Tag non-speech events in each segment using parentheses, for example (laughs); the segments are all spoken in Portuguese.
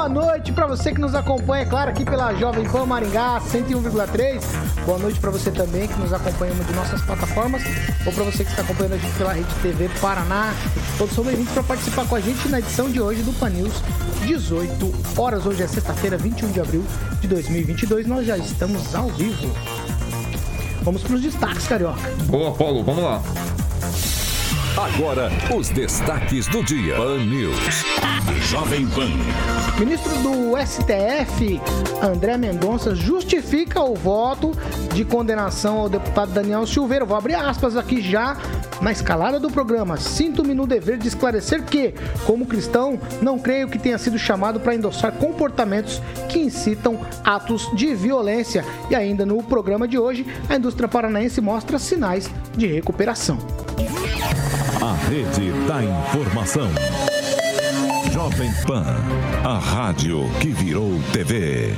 boa noite para você que nos acompanha, claro, aqui pela Jovem Pan Maringá 101,3. Boa noite para você também que nos acompanha de nossas plataformas ou para você que está acompanhando a gente pela Rede TV Paraná. Todos são bem-vindos para participar com a gente na edição de hoje do Pan News, 18 horas. Hoje é sexta-feira, 21 de abril de 2022. Nós já estamos ao vivo. Vamos para os destaques, Carioca. Boa, Paulo, vamos lá. Agora, os destaques do dia. Pan News. Jovem Pan. Ministro do STF, André Mendonça, justifica o voto de condenação ao deputado Daniel Silveira. Vou abrir aspas aqui já na escalada do programa. Sinto-me no dever de esclarecer que, como cristão, não creio que tenha sido chamado para endossar comportamentos que incitam atos de violência. E ainda no programa de hoje, a indústria paranaense mostra sinais de recuperação. Rede da informação. Jovem Pan, a rádio que virou TV.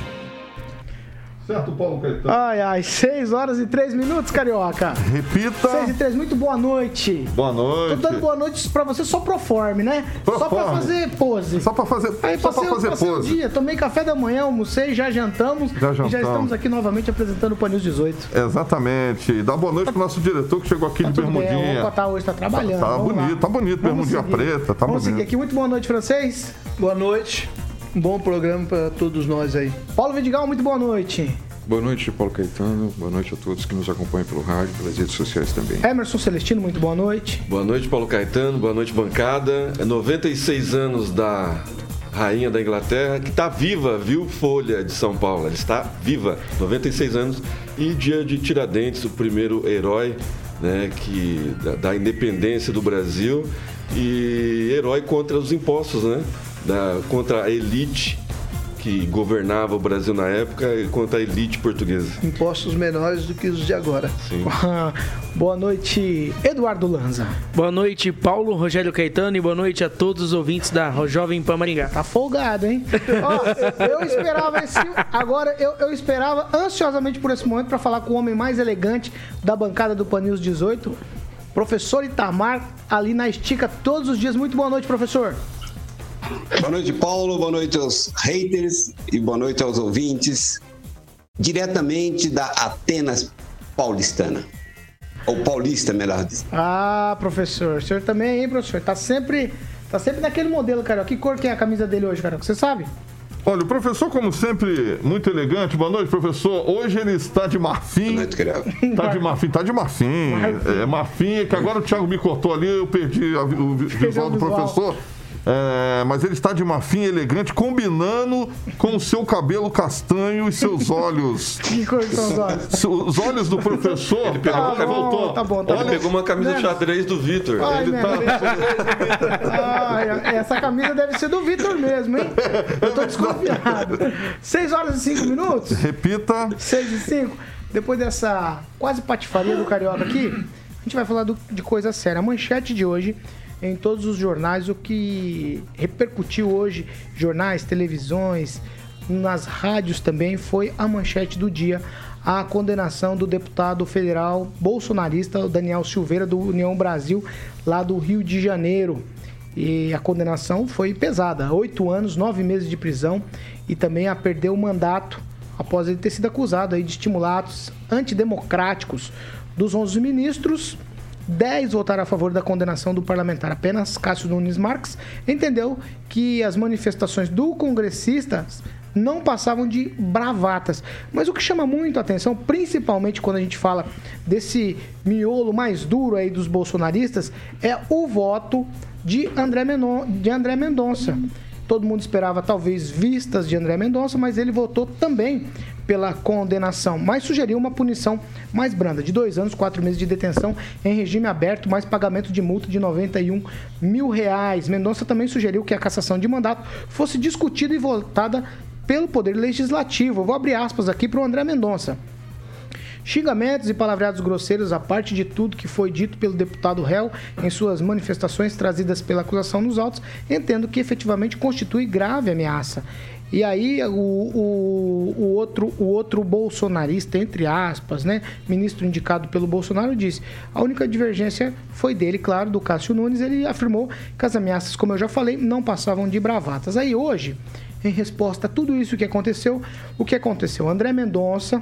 Certo, Paulo Caetano. Ai, ai, 6 horas e 3 minutos, Carioca. Repita. 6 e 3, muito boa noite. Boa noite. Tô dando boa noite pra você só pro forme, né? Pro só forme. pra fazer pose. Só pra fazer, Aí, só passei, pra fazer passei pose. Um dia, tomei café da manhã, almocei, já jantamos. Já E já jantamos. estamos aqui novamente apresentando o Panils 18. Exatamente. Dá boa noite pro nosso diretor que chegou aqui Tá de tudo bem, bermudinha. o Opa tá hoje, tá trabalhando. Tá vamos bonito, lá. tá bonito, Vamos bermudinha seguir. preta, tá Vamos seguir bonito. aqui. Muito boa noite, francês. Boa noite. Um bom programa para todos nós aí. Paulo Vidigal, muito boa noite. Boa noite, Paulo Caetano. Boa noite a todos que nos acompanham pelo rádio, pelas redes sociais também. Emerson Celestino, muito boa noite. Boa noite, Paulo Caetano. Boa noite, bancada. É 96 anos da rainha da Inglaterra, que está viva, viu, Folha de São Paulo? Ela está viva, 96 anos. E dia de Tiradentes, o primeiro herói né, que, da, da independência do Brasil. E herói contra os impostos, né? Da, contra a elite que governava o Brasil na época e contra a elite portuguesa. Impostos menores do que os de agora. Sim. (laughs) boa noite, Eduardo Lanza. Boa noite, Paulo Rogério Caetano, e boa noite a todos os ouvintes da Jovem Pan Maringá. Tá folgado, hein? (laughs) Ó, eu esperava esse. Agora, eu, eu esperava ansiosamente por esse momento para falar com o homem mais elegante da bancada do Panils 18, professor Itamar, ali na estica todos os dias. Muito boa noite, professor. Boa noite, Paulo. Boa noite aos haters e boa noite aos ouvintes. Diretamente da Atenas paulistana. Ou paulista, melhor dizendo. Ah, professor. O senhor também, hein, professor? Tá sempre, tá sempre naquele modelo, cara. Que cor que é a camisa dele hoje, cara? Você sabe? Olha, o professor, como sempre, muito elegante. Boa noite, professor. Hoje ele está de marfim. Boa noite, querido. Tá de marfim, tá de marfim. Marfim. É marfim, é que agora o Thiago me cortou ali, eu perdi a o vi- visual do visual. professor. É, mas ele está de marfim elegante, combinando com o seu cabelo castanho e seus (laughs) olhos. Que cor que são os olhos? Os olhos do professor. Ele pegou Tá bom, tá bom, tá Ele bom. pegou uma camisa Né? xadrez do Vitor. Ai, Ele tá-. Ai, essa camisa deve ser do Vitor mesmo, hein? Eu tô desconfiado. 6 horas e 5 minutos? Repita. 6 e 5. Depois dessa quase patifaria do Carioca aqui, a gente vai falar do- de coisa séria. A manchete de hoje, em todos os jornais, o que repercutiu hoje, jornais, televisões, nas rádios também, foi a manchete do dia. A condenação do deputado federal bolsonarista Daniel Silveira, do União Brasil, lá do Rio de Janeiro. E a condenação foi pesada: oito anos, nove meses de prisão e também a perder o mandato após ele ter sido acusado de estimular atos antidemocráticos dos 11 ministros. 10 votaram a favor da condenação do parlamentar. Apenas Cássio Nunes Marques entendeu que as manifestações do congressista não passavam de bravatas. Mas o que chama muito a atenção, principalmente quando a gente fala desse miolo mais duro aí dos bolsonaristas, é o voto de André, Menon, de André Mendonça. Todo mundo esperava talvez vistas de André Mendonça, mas ele votou também pela condenação, mas sugeriu uma punição mais branda, de dois anos, quatro meses de detenção em regime aberto, mais pagamento de multa de 91 mil reais. Mendonça também sugeriu que a cassação de mandato fosse discutida e votada pelo Poder Legislativo. Eu vou abrir aspas aqui para o André Mendonça. Xingamentos e palavreados grosseiros, a parte de tudo que foi dito pelo deputado réu em suas manifestações trazidas pela acusação nos autos, entendo que efetivamente constitui grave ameaça. E aí o, o, o, outro, o outro bolsonarista, entre aspas, né, ministro indicado pelo Bolsonaro, disse: a única divergência foi dele, claro, do Cássio Nunes. Ele afirmou que as ameaças, como eu já falei, não passavam de bravatas. Aí hoje, em resposta a tudo isso que aconteceu, o que aconteceu? André Mendonça,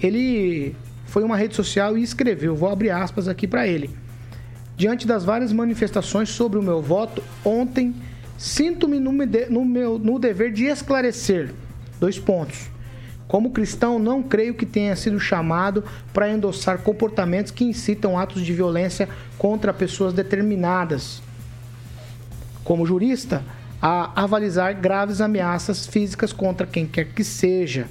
ele foi uma rede social e escreveu, vou abrir aspas aqui para ele. Diante das várias manifestações sobre o meu voto, ontem Sinto-me no, no, meu, no dever de esclarecer. Dois pontos. Como cristão, não creio que tenha sido chamado para endossar comportamentos que incitam atos de violência contra pessoas determinadas. Como jurista, a avalizar graves ameaças físicas contra quem quer que seja.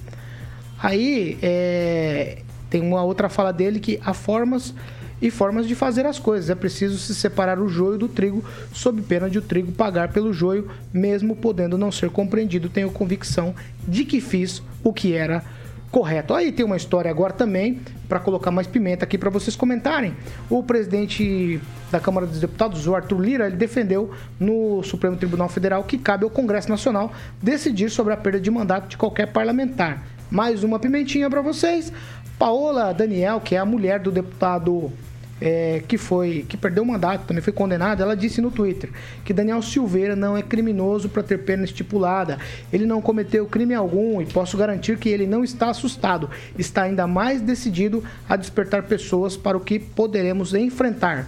Aí é, tem uma outra fala dele que há formas e formas de fazer as coisas. É preciso se separar o joio do trigo, sob pena de o trigo pagar pelo joio, mesmo podendo não ser compreendido. Tenho convicção de que fiz o que era correto. Aí tem uma história agora também, para colocar mais pimenta aqui para vocês comentarem. O presidente da Câmara dos Deputados, o Arthur Lira, ele defendeu no Supremo Tribunal Federal que cabe ao Congresso Nacional decidir sobre a perda de mandato de qualquer parlamentar. Mais uma pimentinha para vocês. Paola Daniel, que é a mulher do deputado é, que foi que perdeu o mandato, também foi condenada, ela disse no Twitter que Daniel Silveira não é criminoso para ter pena estipulada. Ele não cometeu crime algum e posso garantir que ele não está assustado, está ainda mais decidido a despertar pessoas para o que poderemos enfrentar.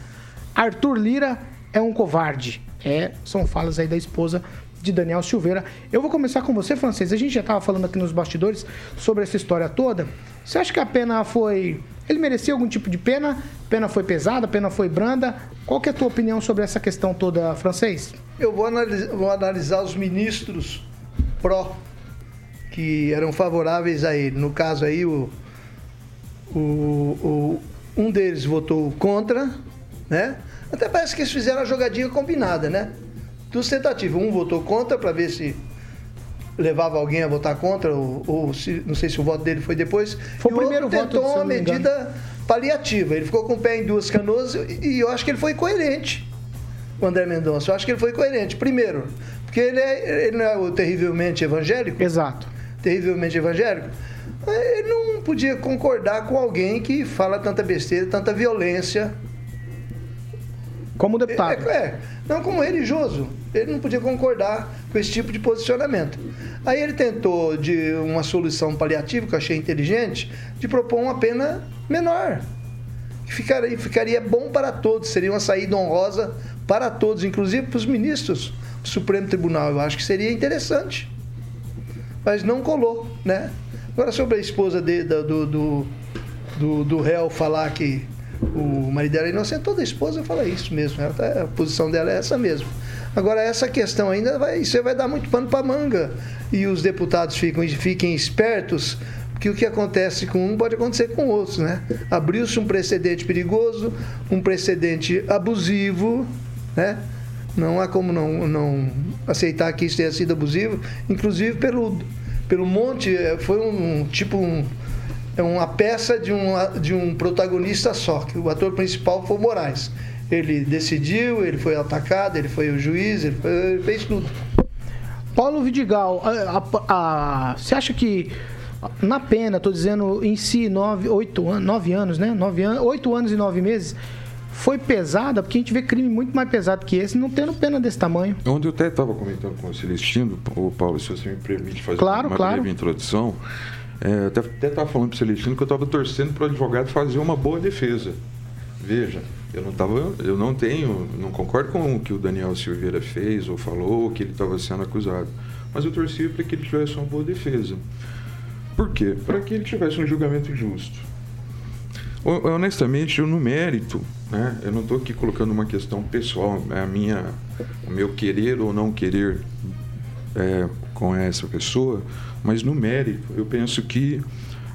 Arthur Lira é um covarde. É, são falas aí da esposa de Daniel Silveira. Eu vou começar com você, Francês. A gente já estava falando aqui nos bastidores sobre essa história toda. Você acha que a pena foi ele merecia algum tipo de pena? Pena foi pesada, pena foi branda? Qual é a tua opinião sobre essa questão toda, francês? Eu vou analisar, vou analisar os ministros pró que eram favoráveis a ele. No caso aí, o, o, o, um deles votou contra, né? Até parece que eles fizeram a jogadinha combinada, né? Dos tentativas. Um votou contra para ver se levava alguém a votar contra, ou, ou se, não sei se o voto dele foi depois. Foi o, primeiro voto tentou uma medida paliativa. Ele ficou com o pé em duas canoas e eu acho que ele foi coerente, o André Mendonça. Eu acho que ele foi coerente. Primeiro, porque ele, é, ele não é o terrivelmente evangélico. Exato. Terrivelmente evangélico. Ele não podia concordar com alguém que fala tanta besteira, tanta violência. Como deputado. É, é, não como religioso. Ele não podia concordar com esse tipo de posicionamento. Aí ele tentou de uma solução paliativa, que eu achei inteligente, de propor uma pena menor. Que ficaria, ficaria bom para todos, seria uma saída honrosa para todos, inclusive para os ministros do Supremo Tribunal. Eu acho que seria interessante. Mas não colou, né? Agora sobre a esposa de, do, do, do, do réu falar que o marido dela é inocente, toda esposa fala isso mesmo. Tá, a posição dela é essa mesmo. Agora, essa questão ainda vai, vai dar muito pano para manga. E os deputados ficam, fiquem espertos, que o que acontece com um pode acontecer com outros, né? Abriu-se um precedente perigoso, um precedente abusivo, né? Não há como não, não aceitar que isso tenha sido abusivo, inclusive pelo, pelo monte, eh, foi um tipo um, é uma peça de um, de um protagonista só, que o ator principal foi o Moraes. Ele decidiu, ele foi atacado, ele foi o juiz, ele, foi, ele fez tudo. Paulo Vidigal, a, a, a, você acha que na pena, estou dizendo em si, nove, oito anos, nove anos, né? Nove anos, oito anos e nove meses, foi pesada, porque a gente vê crime muito mais pesado que esse, não tendo pena desse tamanho. Onde eu até estava comentando com o Celestino, o Paulo, se você me permite fazer claro, uma claro. breve introdução, é, até estava falando para o Celestino que eu estava torcendo para o advogado fazer uma boa defesa. Veja, Eu não tava, eu não tenho, não concordo com o que o Daniel Silveira fez ou falou, que ele estava sendo acusado. Mas eu torcia para que ele tivesse uma boa defesa. Por quê? Para que ele tivesse um julgamento justo. Honestamente, eu no mérito, né? Eu não estou aqui colocando uma questão pessoal, é a minha, o meu querer ou não querer é, com essa pessoa, mas no mérito, eu penso que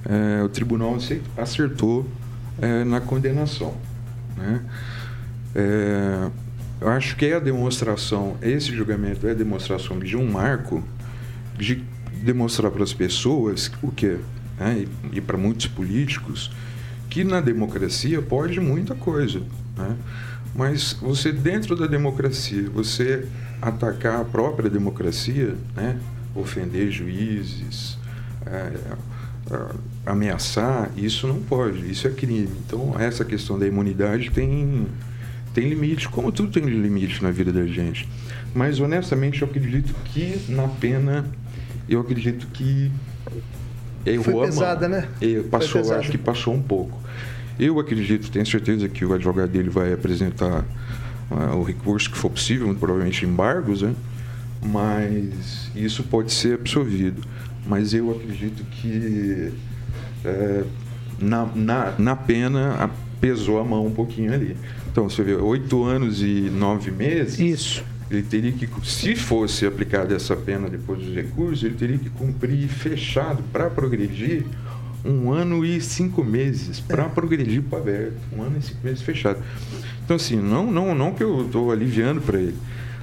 é, o tribunal acertou é, na condenação. Né? É, eu acho que é a demonstração, esse julgamento é a demonstração de um marco de demonstrar para as pessoas o que né? e, e para muitos políticos que na democracia pode muita coisa, né? mas você dentro da democracia você atacar a própria democracia, né? ofender juízes, é, ameaçar, isso não pode, isso é crime. Então, essa questão da imunidade tem, tem limite, como tudo tem limite na vida da gente. Mas, honestamente, eu acredito que na pena, eu acredito que errou Foi pesada, né? Passou, acho que passou um pouco. Eu acredito, tenho certeza que o advogado dele vai apresentar uh, o recurso que for possível, provavelmente embargos, né? mas isso pode ser absolvido mas eu acredito que é, na, na, na pena pesou a mão um pouquinho ali. Então, você vê, oito anos e nove meses. Isso. Ele teria que, se fosse aplicada essa pena depois dos recursos, ele teria que cumprir fechado para progredir um ano e cinco meses para progredir para aberto, um ano e cinco meses fechado. Então assim, não, não, não que eu estou aliviando para ele,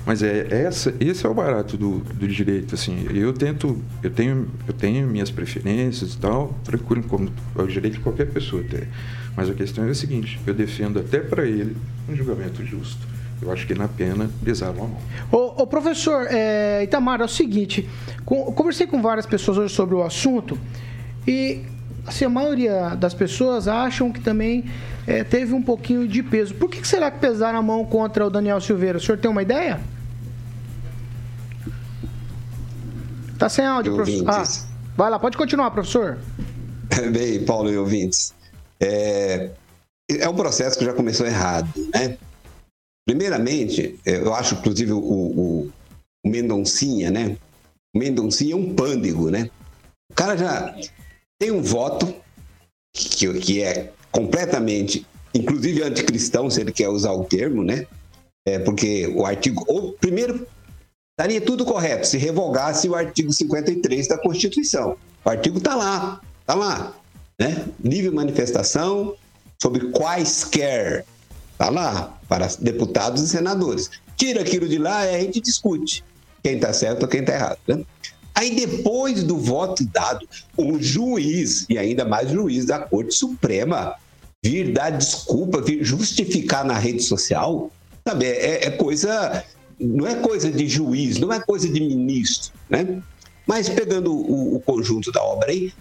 mas é essa, esse é o barato do, do direito, assim. Eu tento, eu tenho, eu tenho minhas preferências e tal, tranquilo, como é o direito de qualquer pessoa ter. Mas a questão é a seguinte: eu defendo até para ele um julgamento justo. Eu acho que na pena pesaram a mão. Ô, ô professor é, Itamar, é o seguinte: com, conversei com várias pessoas hoje sobre o assunto e assim, a maioria das pessoas acham que também é, teve um pouquinho de peso. Por que, que será que pesaram a mão contra o Daniel Silveira? O senhor tem uma ideia? Tá sem áudio, professor. Ah, vai lá, pode continuar, professor. (laughs) Bem, Paulo e ouvintes. É, é um processo que já começou errado, né? Primeiramente, é, eu acho, inclusive, o, o, o Mendoncinha, né? O Mendoncinha é um pândego, né? O cara já tem um voto que, que é completamente, inclusive anticristão, se ele quer usar o termo, né? É porque o artigo. Ou, primeiro, estaria tudo correto se revogasse o artigo 53 da Constituição. O artigo está lá, está lá. Né? Livre manifestação sobre quaisquer. Está lá, para deputados e senadores. Tira aquilo de lá e a gente discute quem está certo ou quem está errado. Né? Aí, depois do voto dado, o juiz, e ainda mais o juiz da Corte Suprema, vir dar desculpa, vir justificar na rede social, sabe, é, é coisa. Não é coisa de juiz, não é coisa de ministro, né? Mas pegando o, o conjunto da obra aí,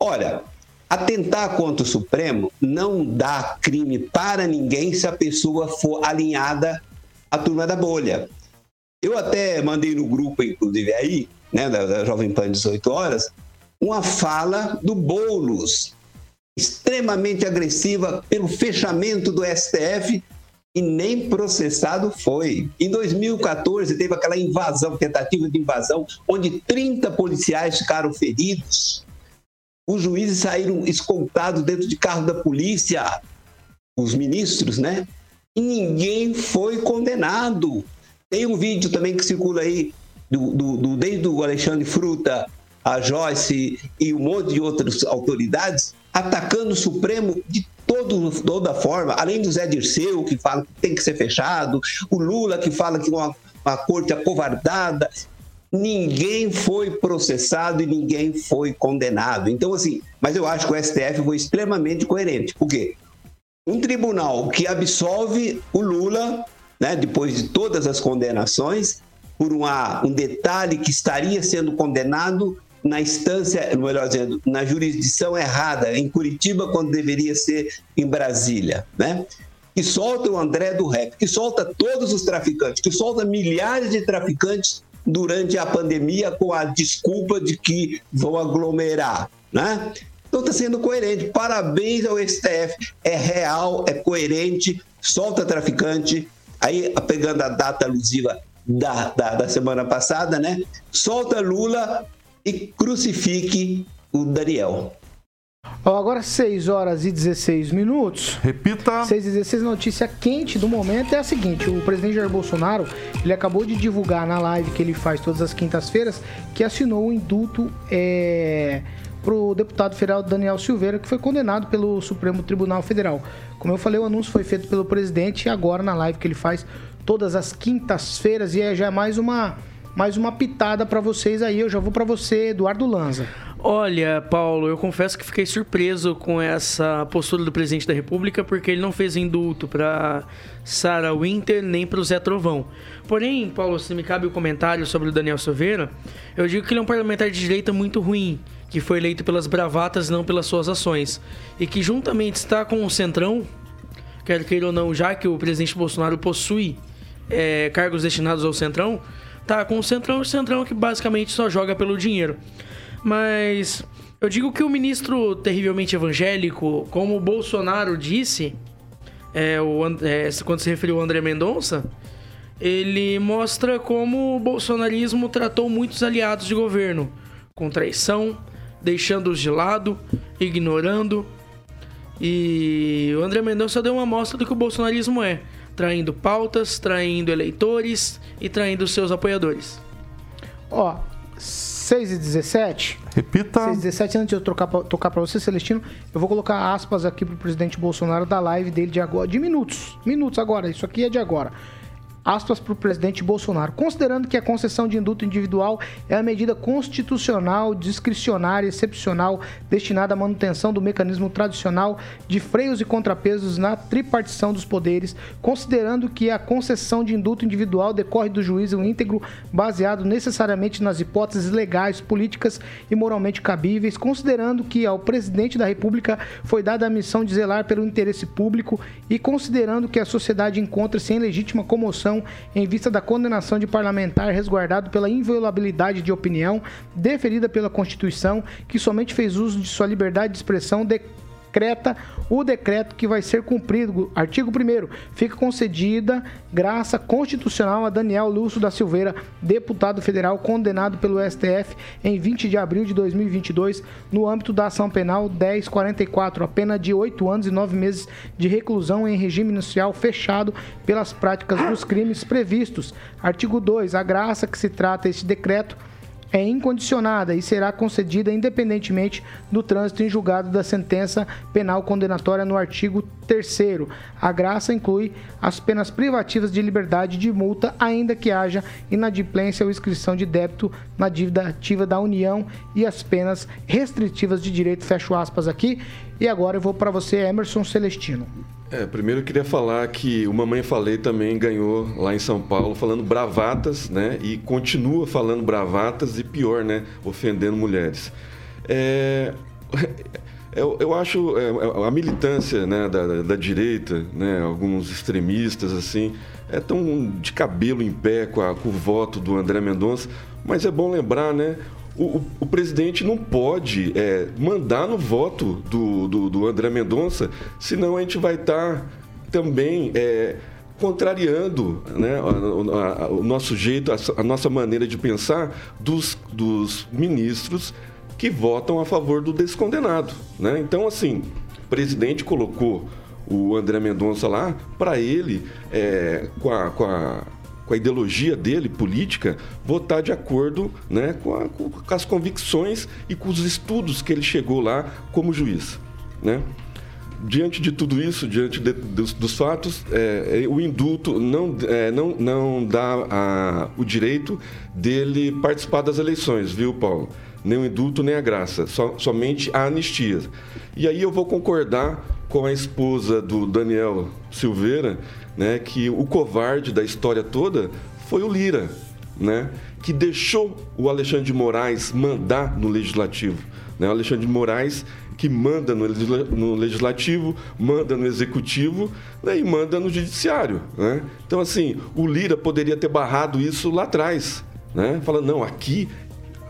olha, atentar contra o Supremo não dá crime para ninguém se a pessoa for alinhada à turma da bolha. Eu até mandei no grupo, inclusive, aí, né, da, da Jovem Pan 18 horas, uma fala do Boulos, extremamente agressiva pelo fechamento do STF e nem processado foi. Em 2014 teve aquela invasão, tentativa de invasão, onde 30 policiais ficaram feridos. Os juízes saíram escoltados dentro de carro da polícia, os ministros, né? E ninguém foi condenado. Tem um vídeo também que circula aí do, do, desde o Alexandre Fruta, a Joyce e um monte de outras autoridades, atacando o Supremo de todo, toda forma, além do Zé Dirceu, que fala que tem que ser fechado, o Lula, que fala que uma, uma corte acovardada. Ninguém foi processado e ninguém foi condenado. Então, assim, mas eu acho que o STF foi extremamente coerente. Por quê? Um tribunal que absolve o Lula, né, depois de todas as condenações, por uma, um detalhe que estaria sendo condenado na instância, melhor dizendo, na jurisdição errada, em Curitiba, quando deveria ser em Brasília, né? Que solta o André do Rep, que solta todos os traficantes, que solta milhares de traficantes durante a pandemia com a desculpa de que vão aglomerar, né? Então está sendo coerente. Parabéns ao STF. É real, é coerente, solta traficante, aí pegando a data alusiva da, da, da semana passada, né? Solta Lula e crucifique o Daniel. Ó, agora 6 horas e 16 minutos. Repita. 6 e 16, notícia quente do momento é a seguinte: o presidente Jair Bolsonaro ele acabou de divulgar na live que ele faz todas as quintas-feiras que assinou o indulto é, para o deputado federal Daniel Silveira, que foi condenado pelo Supremo Tribunal Federal. Como eu falei, o anúncio foi feito pelo presidente e agora na live que ele faz todas as quintas-feiras e é já mais uma mais uma pitada para vocês aí. Eu já vou para você, Eduardo Lanza. Olha, Paulo, eu confesso que fiquei surpreso com essa postura do presidente da República, porque ele não fez indulto para Sarah Winter nem para o Zé Trovão. Porém, Paulo, se me cabe o comentário sobre o Daniel Silveira, eu digo que ele é um parlamentar de direita muito ruim, que foi eleito pelas bravatas, não pelas suas ações, e que juntamente está com o Centrão, quer queira ou não, já que o presidente Bolsonaro possui é, cargos destinados ao Centrão, tá com o Centrão, o Centrão que basicamente só joga pelo dinheiro. Mas eu digo que o ministro terrivelmente evangélico, como o Bolsonaro disse, é, o, é, quando se referiu ao André Mendonça, ele mostra como o bolsonarismo tratou muitos aliados de governo, com traição, deixando-os de lado, ignorando. E o André Mendonça deu uma amostra do que o bolsonarismo é, traindo pautas, traindo eleitores e traindo seus apoiadores. Ó, 6 e 17. Repita. 6 e 17, antes de eu trocar pra, tocar para você, Celestino, eu vou colocar aspas aqui pro presidente Bolsonaro da live dele de agora, de minutos. Minutos agora, isso aqui é de agora aspas para o presidente Bolsonaro, considerando que a concessão de indulto individual é a medida constitucional, discricionária, excepcional, destinada à manutenção do mecanismo tradicional de freios e contrapesos na tripartição dos poderes, considerando que a concessão de indulto individual decorre do juízo íntegro baseado necessariamente nas hipóteses legais, políticas e moralmente cabíveis, considerando que ao presidente da República foi dada a missão de zelar pelo interesse público e considerando que a sociedade encontra-se em legítima comoção em vista da condenação de parlamentar resguardado pela inviolabilidade de opinião deferida pela Constituição, que somente fez uso de sua liberdade de expressão de decreta o decreto que vai ser cumprido. Artigo 1 Fica concedida graça constitucional a Daniel Lúcio da Silveira, deputado federal condenado pelo STF em 20 de abril de 2022 no âmbito da ação penal 1044, a pena de 8 anos e 9 meses de reclusão em regime inicial fechado pelas práticas dos crimes previstos. Artigo 2 A graça que se trata este decreto é incondicionada e será concedida independentemente do trânsito em julgado da sentença penal condenatória no artigo 3 A graça inclui as penas privativas de liberdade de multa, ainda que haja inadimplência ou inscrição de débito na dívida ativa da União e as penas restritivas de direito, fecho aspas aqui. E agora eu vou para você, Emerson Celestino. É, primeiro eu queria falar que o Mamãe Falei também ganhou lá em São Paulo falando bravatas, né? E continua falando bravatas e pior, né? Ofendendo mulheres. É, (laughs) eu, eu acho é, a militância né, da, da, direita, né, alguns extremistas assim, é tão de cabelo em pé com, a, com o voto do André Mendonça, mas é bom lembrar, né? O, o, presidente não pode é, mandar no voto do, do, do, André Mendonça, senão a gente vai estar tá também é, contrariando né, o, a, o, nosso jeito, a, a, nossa maneira de pensar dos, dos ministros que votam a favor do descondenado. Né? Então, assim, o presidente colocou o André Mendonça lá para ele, é, com a, com a com a ideologia dele, política, votar de acordo né, com, a, com, as convicções e com os estudos que ele chegou lá como juiz. Né? Diante de tudo isso, diante de, dos, dos, fatos, é, é, o indulto não, é, não, não dá a, o direito dele participar das eleições, viu, Paulo? Nem o indulto, nem a graça, so, somente a anistia. E aí eu vou concordar com a esposa do Daniel Silveira, né, que o covarde da história toda foi o Lira, né, que deixou o Alexandre de Moraes mandar no legislativo. Né, o Alexandre de Moraes que manda no, no legislativo, manda no executivo né, e manda no judiciário. Né? Então, assim, o Lira poderia ter barrado isso lá atrás. Né? Falando, não, aqui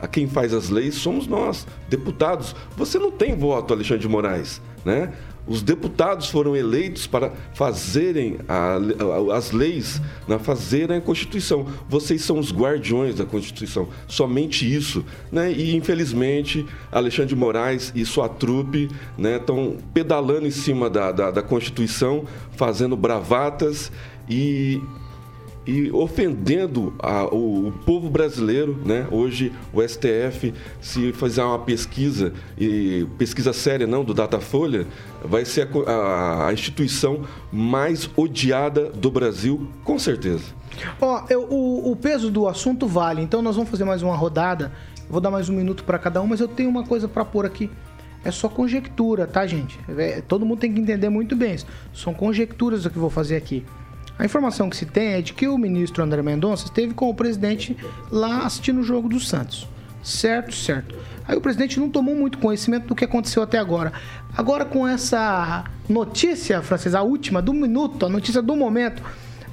a quem faz as leis somos nós, deputados. Você não tem voto, Alexandre de Moraes. Né? Os deputados foram eleitos para fazerem a, a, as leis, né, fazerem a Constituição. Vocês são os guardiões da Constituição. Somente isso. Né? E, infelizmente, Alexandre de Moraes e sua trupe estão né, pedalando em cima da, da, da Constituição, fazendo bravatas e e ofendendo a, o, o, povo brasileiro, né? Hoje o STF, se fizer uma pesquisa e pesquisa séria não do Datafolha, vai ser a, a, a instituição mais odiada do Brasil, com certeza. Ó, eu, o, o peso do assunto vale. Então nós vamos fazer mais uma rodada. Vou dar mais um minuto para cada um, mas eu tenho uma coisa para pôr aqui. É só conjectura, tá, gente? É, todo mundo tem que entender muito bem isso. São conjecturas o que eu vou fazer aqui. A informação que se tem é de que o ministro André Mendonça esteve com o presidente lá assistindo o jogo do Santos. Certo, certo. Aí o presidente não tomou muito conhecimento do que aconteceu até agora. Agora com essa notícia, francesa, a última do minuto, a notícia do momento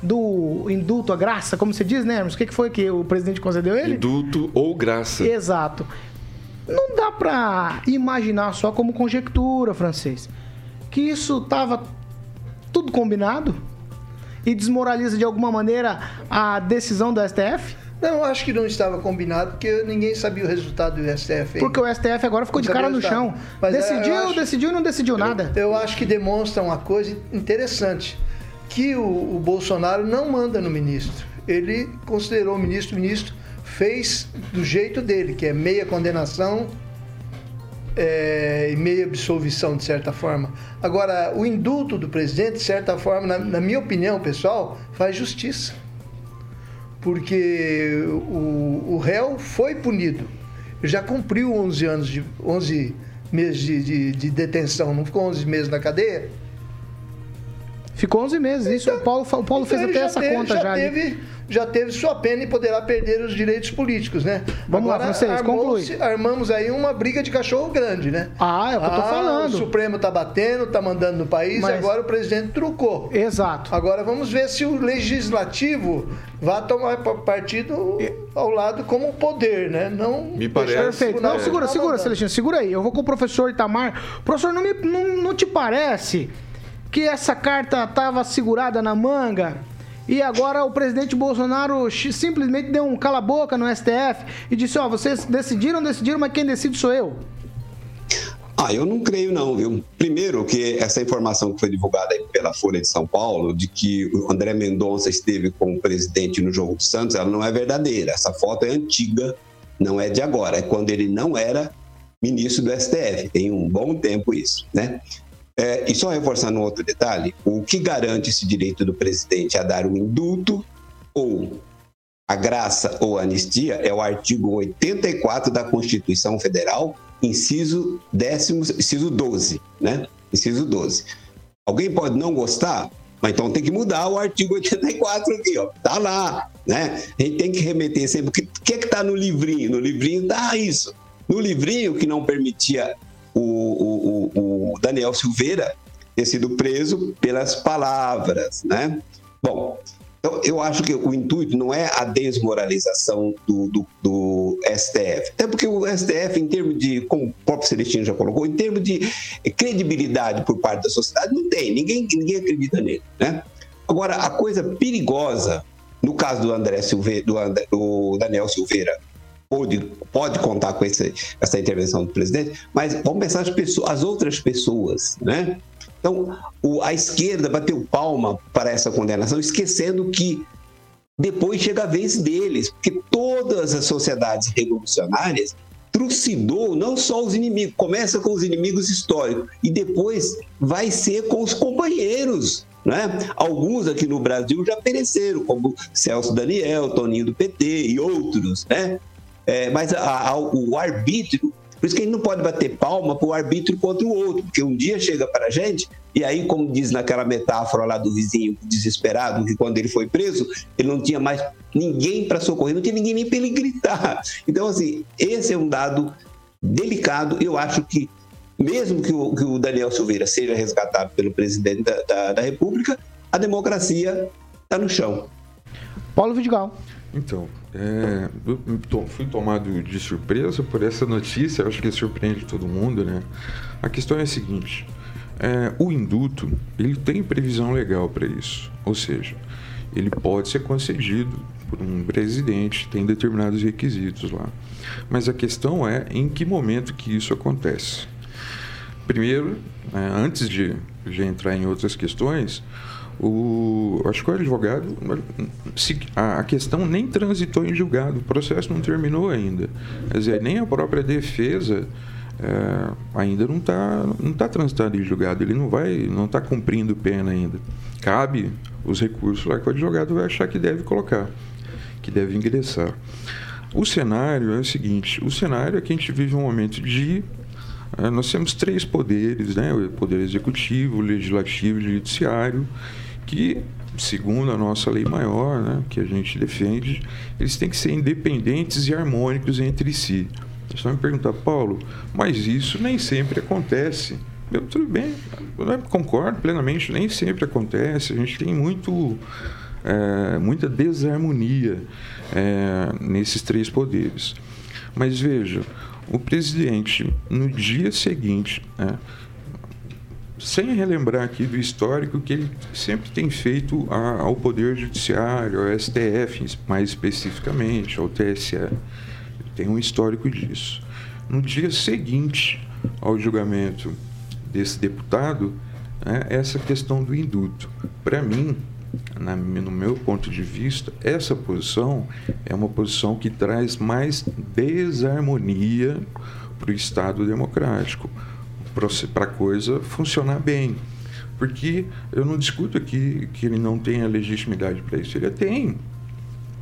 do indulto, a graça, como você diz, né, Hermes? O que foi que o presidente concedeu ele? Indulto ou graça. Exato. Não dá pra imaginar só como conjectura, francês, que isso tava tudo combinado? E desmoraliza de alguma maneira a decisão do STF? Não, acho que não estava combinado, porque ninguém sabia o resultado do STF. Porque o STF agora ficou de cara no chão. Mas é, decidiu, acho, decidiu e não decidiu nada. Eu acho que demonstra uma coisa interessante, que o, o Bolsonaro não manda no ministro. Ele considerou o ministro, o ministro fez do jeito dele, que é meia condenação é, e meia absolvição, de certa forma. Agora, o indulto do presidente, de certa forma, na, na minha opinião pessoal, faz justiça. Porque o, o réu foi punido. Já cumpriu 11 anos de 11 meses de, de, de detenção, não ficou 11 meses na cadeia? Ficou 11 meses. Isso então, o Paulo, o Paulo então fez até essa teve, conta já. já teve, já teve sua pena e poderá perder os direitos políticos, né? Vamos Agora, lá, vocês, conclui. Armamos aí uma briga de cachorro grande, né? Ah, é o que eu tô ah, falando. O Supremo tá batendo, tá mandando no país Mas... e agora o presidente trucou. Exato. Agora vamos ver se o legislativo vai tomar partido ao lado como poder, né? Não me parece. Perfeito. Não, segura, segura, Celestino, segura aí. Eu vou com o professor Itamar. Professor, não, me, não, não te parece que essa carta estava segurada na manga e agora o presidente Bolsonaro simplesmente deu um cala-boca no STF e disse: Ó, oh, vocês decidiram, decidiram, mas quem decide sou eu. Ah, eu não creio não, viu? Primeiro que essa informação que foi divulgada pela Folha de São Paulo, de que o André Mendonça esteve com o presidente no jogo do Santos, ela não é verdadeira. Essa foto é antiga, não é de agora, é quando ele não era ministro do STF. Tem um bom tempo isso, né? É, e só reforçando um outro detalhe, o que garante esse direito do presidente a dar um indulto ou a graça ou a anistia é o artigo 84 da Constituição Federal, inciso, décimo, inciso 12, né? Inciso 12. Alguém pode não gostar, mas então tem que mudar o artigo 84 aqui, ó. Tá lá, né? A gente tem que remeter sempre. O que, que é que tá no livrinho? No livrinho tá isso. No livrinho que não permitia o, o, o, Daniel Silveira ter sido preso pelas palavras, né? Bom, então eu acho que o intuito não é a desmoralização do, do, do STF, até porque o STF, em termos de, como o próprio Celestino já colocou, em termos de credibilidade por parte da sociedade, não tem, ninguém, ninguém acredita nele, né? Agora, a coisa perigosa, no caso do André Silveira, do, André, do Daniel Silveira, pode, pode contar com esse, essa intervenção do presidente, mas vamos pensar as, pessoas, as outras pessoas, né? Então, o, a esquerda bateu palma para essa condenação, esquecendo que depois chega a vez deles, porque todas as sociedades revolucionárias trucidou não só os inimigos, começa com os inimigos históricos e depois vai ser com os companheiros. Né? Alguns aqui no Brasil já pereceram, como Celso Daniel, Toninho do PT e outros. Né? É, mas a, a, o arbítrio, por isso que a gente não pode bater palma para o arbítrio contra o outro, porque um dia chega para a gente, e aí, como diz naquela metáfora lá do vizinho desesperado, que quando ele foi preso, ele não tinha mais ninguém para socorrer, não tinha ninguém nem para ele gritar. Então, assim, esse é um dado delicado. Eu acho que, mesmo que o, que o Daniel Silveira seja resgatado pelo presidente da, da, da República, a democracia está no chão. Paulo Vidigal. Então, é, eu fui tomado de surpresa por essa notícia, acho que surpreende todo mundo, né? A questão é a seguinte: é, o induto ele tem previsão legal para isso, ou seja, ele pode ser concedido por um presidente, tem determinados requisitos lá. Mas a questão é em que momento que isso acontece. Primeiro, né, antes de, de entrar em outras questões, o, acho que o advogado, se, a, a, questão nem transitou em julgado, o processo não terminou ainda. Quer dizer, nem a própria defesa é, ainda não está não tá transitando em julgado, ele não vai, não está cumprindo pena ainda. Cabe os recursos lá que o advogado vai achar que deve colocar, que deve ingressar. O cenário é o seguinte: o cenário é que a gente vive um momento de é, nós temos três poderes, né? o poder executivo, o legislativo e o judiciário, que, segundo a nossa lei maior, né, que a gente defende, eles têm que ser independentes e harmônicos entre si. Você vai me perguntar, Paulo, mas isso nem sempre acontece. Eu, tudo bem, eu concordo plenamente, nem sempre acontece. A gente tem muito, é, muita desarmonia é, nesses três poderes. Mas veja, o presidente, no dia seguinte, né, sem relembrar aqui do histórico que ele sempre tem feito ao Poder Judiciário, ao STF mais especificamente, ao TSE. Tem um histórico disso. No dia seguinte ao julgamento desse deputado, né, essa questão do induto. Para mim, na, no meu ponto de vista, essa posição é uma posição que traz mais desarmonia para o Estado democrático para a coisa funcionar bem. Porque eu não discuto aqui que ele não tenha legitimidade para isso. Ele tem.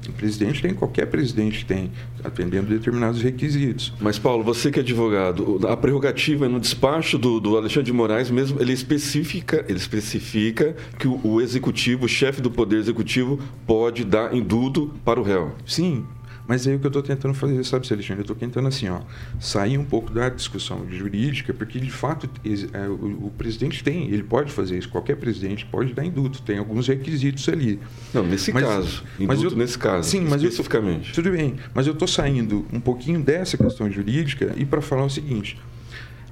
O presidente tem, qualquer presidente tem, atendendo determinados requisitos. Mas, Paulo, você que é advogado, a prerrogativa no despacho do, do Alexandre de Moraes mesmo, ele especifica, ele especifica que o, o executivo, o chefe do poder executivo, pode dar induto para o réu. Sim, mas aí o que eu estou tentando fazer, sabe, Celestino? Eu estou tentando, assim, ó, sair um pouco da discussão jurídica, porque, de fato, é, o, presidente tem, ele pode fazer isso. Qualquer presidente pode dar induto, tem alguns requisitos ali. Não, nesse mas, caso. Induto mas eu, nesse caso, sim, mas especificamente. Eu, tudo bem, mas eu estou saindo um pouquinho dessa questão jurídica e para falar o seguinte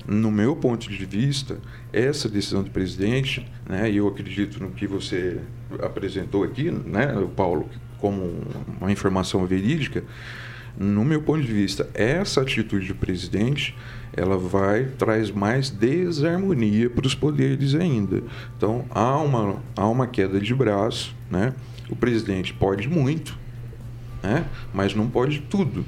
no meu ponto de vista, essa decisão do presidente, né, e eu acredito no que você apresentou aqui, né, Paulo, como uma informação verídica, no meu ponto de vista, essa atitude do presidente ela vai traz mais desarmonia para os poderes ainda. Então há uma, há uma queda de braço, né? O presidente pode muito, né? mas não pode tudo.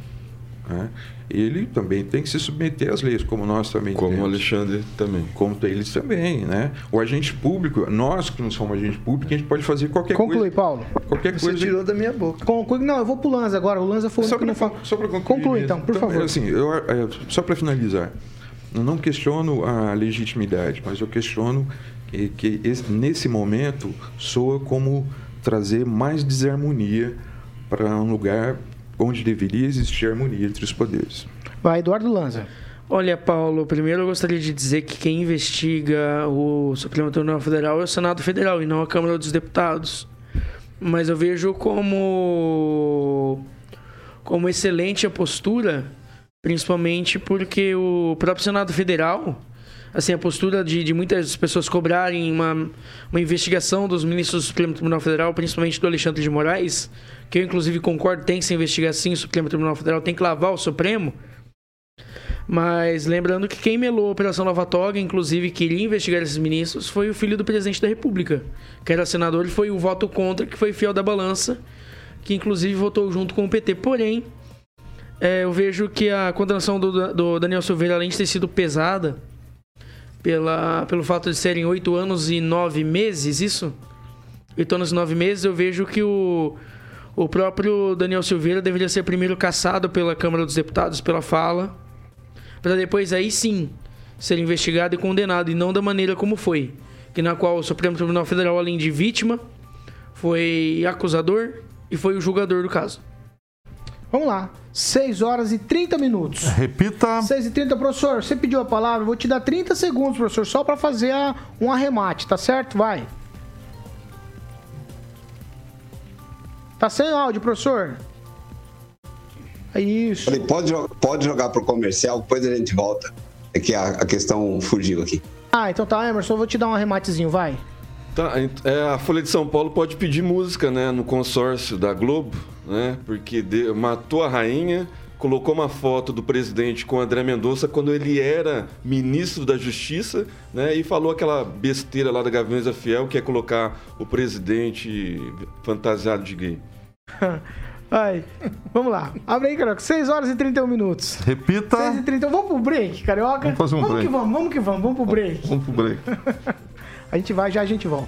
Né? Ele também tem que se submeter às leis, como nós também Como temos. o Alexandre também. Como eles também, né? O agente público, nós que não somos agente público, a gente pode fazer qualquer Conclui, coisa. Conclui, Paulo. Qualquer Você coisa. tirou da minha boca. Conclui. Não, eu vou pro Lanza agora. O Lanza foi o só que não fala. Só para concluir. Conclui, então, por então, favor. Assim, eu, é, só para finalizar. Eu não questiono a legitimidade, mas eu questiono que, que esse, nesse momento soa como trazer mais desarmonia para um lugar onde deveria existir harmonia entre os poderes. Vai, Eduardo Lanza. Olha, Paulo, primeiro eu gostaria de dizer que quem investiga o Supremo Tribunal Federal é o Senado Federal e não a Câmara dos Deputados. Mas eu vejo como como excelente a postura, principalmente porque o próprio Senado Federal, assim, a postura de, de muitas pessoas cobrarem uma, uma investigação dos ministros do Supremo Tribunal Federal, principalmente do Alexandre de Moraes, que eu inclusive concordo, tem que se investigar sim, o Supremo Tribunal Federal tem que lavar o Supremo, mas lembrando que quem melou a Operação Nova Toga, inclusive queria investigar esses ministros, foi o filho do presidente da República, que era senador, e foi o voto contra que foi fiel da balança, que inclusive votou junto com o PT. Porém, é, eu vejo que a condenação do, do, Daniel Silveira, além de ter sido pesada, pela, pelo fato de serem oito anos e nove meses, isso? Oito anos e nove meses, eu vejo que o, o próprio Daniel Silveira deveria ser primeiro caçado pela Câmara dos Deputados pela fala para depois aí sim ser investigado e condenado, e não da maneira como foi, que na qual o Supremo Tribunal Federal, além de vítima, foi acusador e foi o julgador do caso. Vamos lá. 6 horas e 30 minutos. Repita. 6 e 30, professor. Você pediu a palavra, vou te dar 30 segundos, professor, só para fazer a, um arremate, tá certo? Vai. Tá sem áudio, professor? É isso. Falei, pode, pode jogar pro comercial, depois a gente volta. É que a, a questão fugiu aqui. Ah, então tá, Emerson, eu vou te dar um arrematezinho, vai. Tá, é, a Folha de São Paulo pode pedir música, né, no consórcio da Globo, né, porque de- matou a rainha, colocou uma foto do presidente com André Mendonça quando ele era ministro da Justiça, né, e falou aquela besteira lá da Gaviões Fiel, que é colocar o presidente fantasiado de gay. (laughs) Vai. Vamos lá. Abre aí, Carioca. 6 horas e 31 minutos. Repita. 6 e 31. Vamos pro break, Carioca? Vamos fazer um vamos break. que vamos, vamos que vamos. Vamos pro break. Vamos pro break. (laughs) A gente vai, já a gente volta.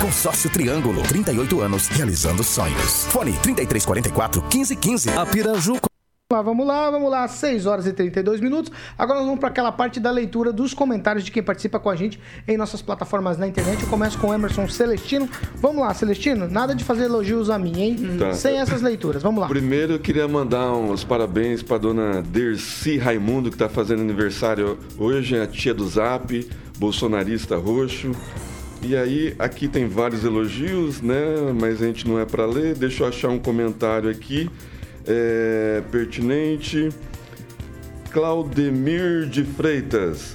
Consórcio Triângulo, 38 anos, realizando sonhos. Fone 3344 1515. A Piraju. Lá, vamos lá, vamos lá, 6 horas e 32 minutos. Agora nós vamos para aquela parte da leitura dos comentários de quem participa com a gente em nossas plataformas na internet. Eu começo com o Emerson Celestino. Vamos lá, Celestino, nada de fazer elogios a mim, hein? Tá. Sem essas leituras. Vamos lá. Primeiro eu queria mandar uns parabéns para dona Dercy Raimundo, que está fazendo aniversário hoje, a tia do Zap, bolsonarista roxo. E aí, aqui tem vários elogios, né? Mas a gente não é para ler. Deixa eu achar um comentário aqui é, pertinente. Claudemir de Freitas.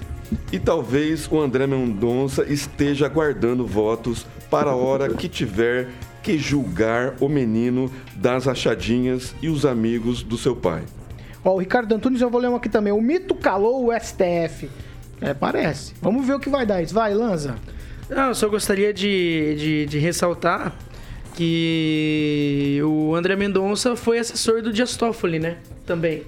E talvez o André Mendonça esteja aguardando votos para a hora que tiver que julgar o menino das achadinhas e os amigos do seu pai. Ó, o Ricardo Antunes, eu vou ler um aqui também. O mito calou o STF. É, parece. Vamos ver o que vai dar isso. Vai, Lanza. Não, eu só gostaria de, de, de ressaltar que o André Mendonça foi assessor do Dias Toffoli, né? Também.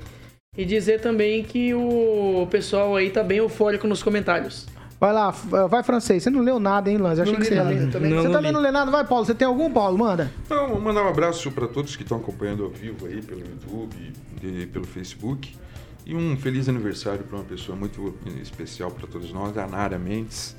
E dizer também que o pessoal aí tá bem eufórico nos comentários. Vai lá, f- vai francês. Você não leu nada, hein, Lanza? Eu achei Não que você ia ler. também. Você Não, não também li. não lê nada? Vai, Paulo. Você tem algum, Paulo? Manda. Então, vou mandar um abraço para todos que estão acompanhando ao vivo aí pelo YouTube e pelo Facebook. E um feliz aniversário para uma pessoa muito especial para todos nós, a Nara Mendes.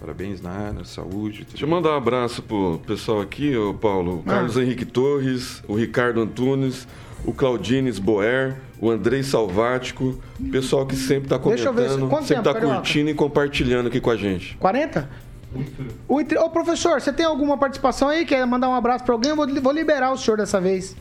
Parabéns, Nara, saúde. tudo Deixa eu mandar um abraço pro pessoal aqui, o Paulo. O Ah. Carlos Henrique Torres, o Ricardo Antunes, o Claudines Boer, o Andrei Salvático, o pessoal que sempre tá Deixa eu ver, comentando, sempre tempo, tá Carioca? curtindo e compartilhando aqui com a gente. 40? O Ô, professor, você tem alguma participação aí? Quer mandar um abraço pra alguém? Eu vou, vou liberar o senhor dessa vez.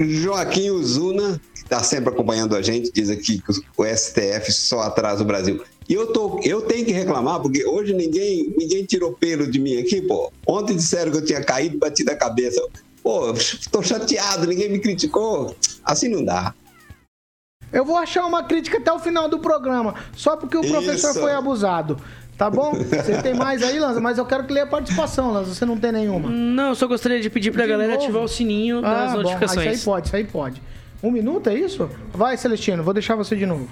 Joaquim Uzuna, que está sempre acompanhando a gente, diz aqui que o STF só atrasa o Brasil. E eu, tô, eu tenho que reclamar, porque hoje ninguém, ninguém tirou pelo de mim aqui, pô. Ontem disseram que eu tinha caído e batido a cabeça. Pô, tô chateado, ninguém me criticou. Assim não dá. Eu vou achar uma crítica até o final do programa, só porque o professor Isso. foi abusado. Tá bom? Você tem mais aí, Lanza? Mas eu quero que leia a participação, Lanza. Você não tem nenhuma. Não, eu só gostaria de pedir pra De galera novo? ativar o sininho das Ah, bom. Ah, notificações. isso aí pode, isso aí pode. Um minuto, é isso? Vai, Celestino, vou deixar você de novo.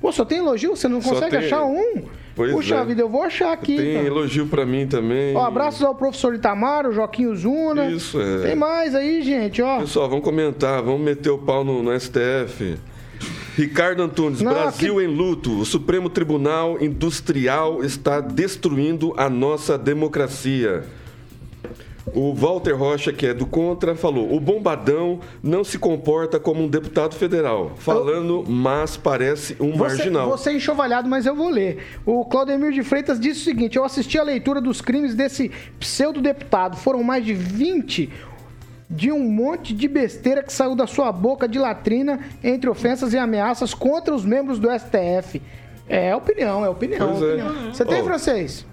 Pô, só tem elogio? Você não Só consegue tem- achar um? Pois Puxa é. vida, eu vou achar aqui. Tem cara. elogio pra mim também. Ó, abraços ao professor Itamar, o Joaquim Zuna. Isso, é. Tem mais aí, gente, ó. Pessoal, vamos comentar, vamos meter o pau no, no STF. Ricardo Antunes, Não, Brasil em luto. O Supremo Tribunal Industrial está destruindo a nossa democracia. O Walter Rocha, que é do Contra, falou: o bombadão não se comporta como um deputado federal, falando, mas parece um Você, marginal. você é enxovalhado, mas eu vou ler. O Claudemir de Freitas disse o seguinte: eu assisti a leitura dos crimes desse pseudo-deputado. Foram mais de 20 de um monte de besteira que saiu da sua boca de latrina entre ofensas e ameaças contra os membros do STF. É opinião, é opinião. É. opinião. Você tem Ó. francês?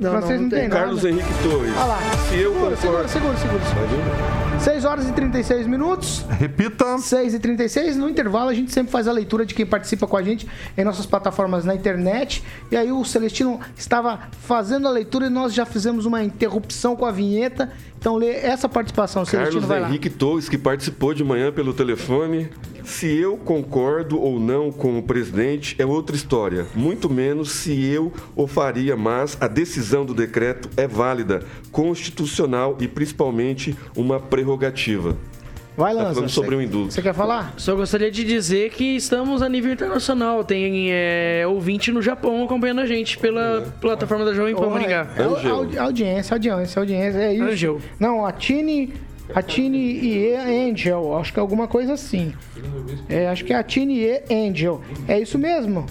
Não, francês não, não, não tem tem. nada. Carlos Henrique Torres. Olha lá. Se eu segura, segura, concordo. segura, segura, segura. Vir? 6 horas e 36 minutos. Repita. 6 e 36 No intervalo, a gente sempre faz a leitura de quem participa com a gente em nossas plataformas na internet. E aí o Celestino estava fazendo a leitura e nós já fizemos uma interrupção com a vinheta. Então lê essa participação, Celestino, Carlos vai lá. Henrique Torres, que participou de manhã pelo telefone. Se eu concordo ou não com o presidente é outra história. Muito menos se eu o faria, mas a decisão do decreto é válida, constitucional e principalmente uma prerrogativa. Vai, Tá Lanza. falando sobre o indulto. Você quer falar? Só gostaria de dizer que estamos a nível internacional. Tem é, ouvinte no Japão acompanhando a gente pela plataforma da Jovem Pan Maringá. é, audi- audi- audiência, audiência, audiência, é isso. Angel. Não, a Tini, a Tini e Angel, acho que é alguma coisa assim. É, acho que é a Tini e Angel. É isso mesmo?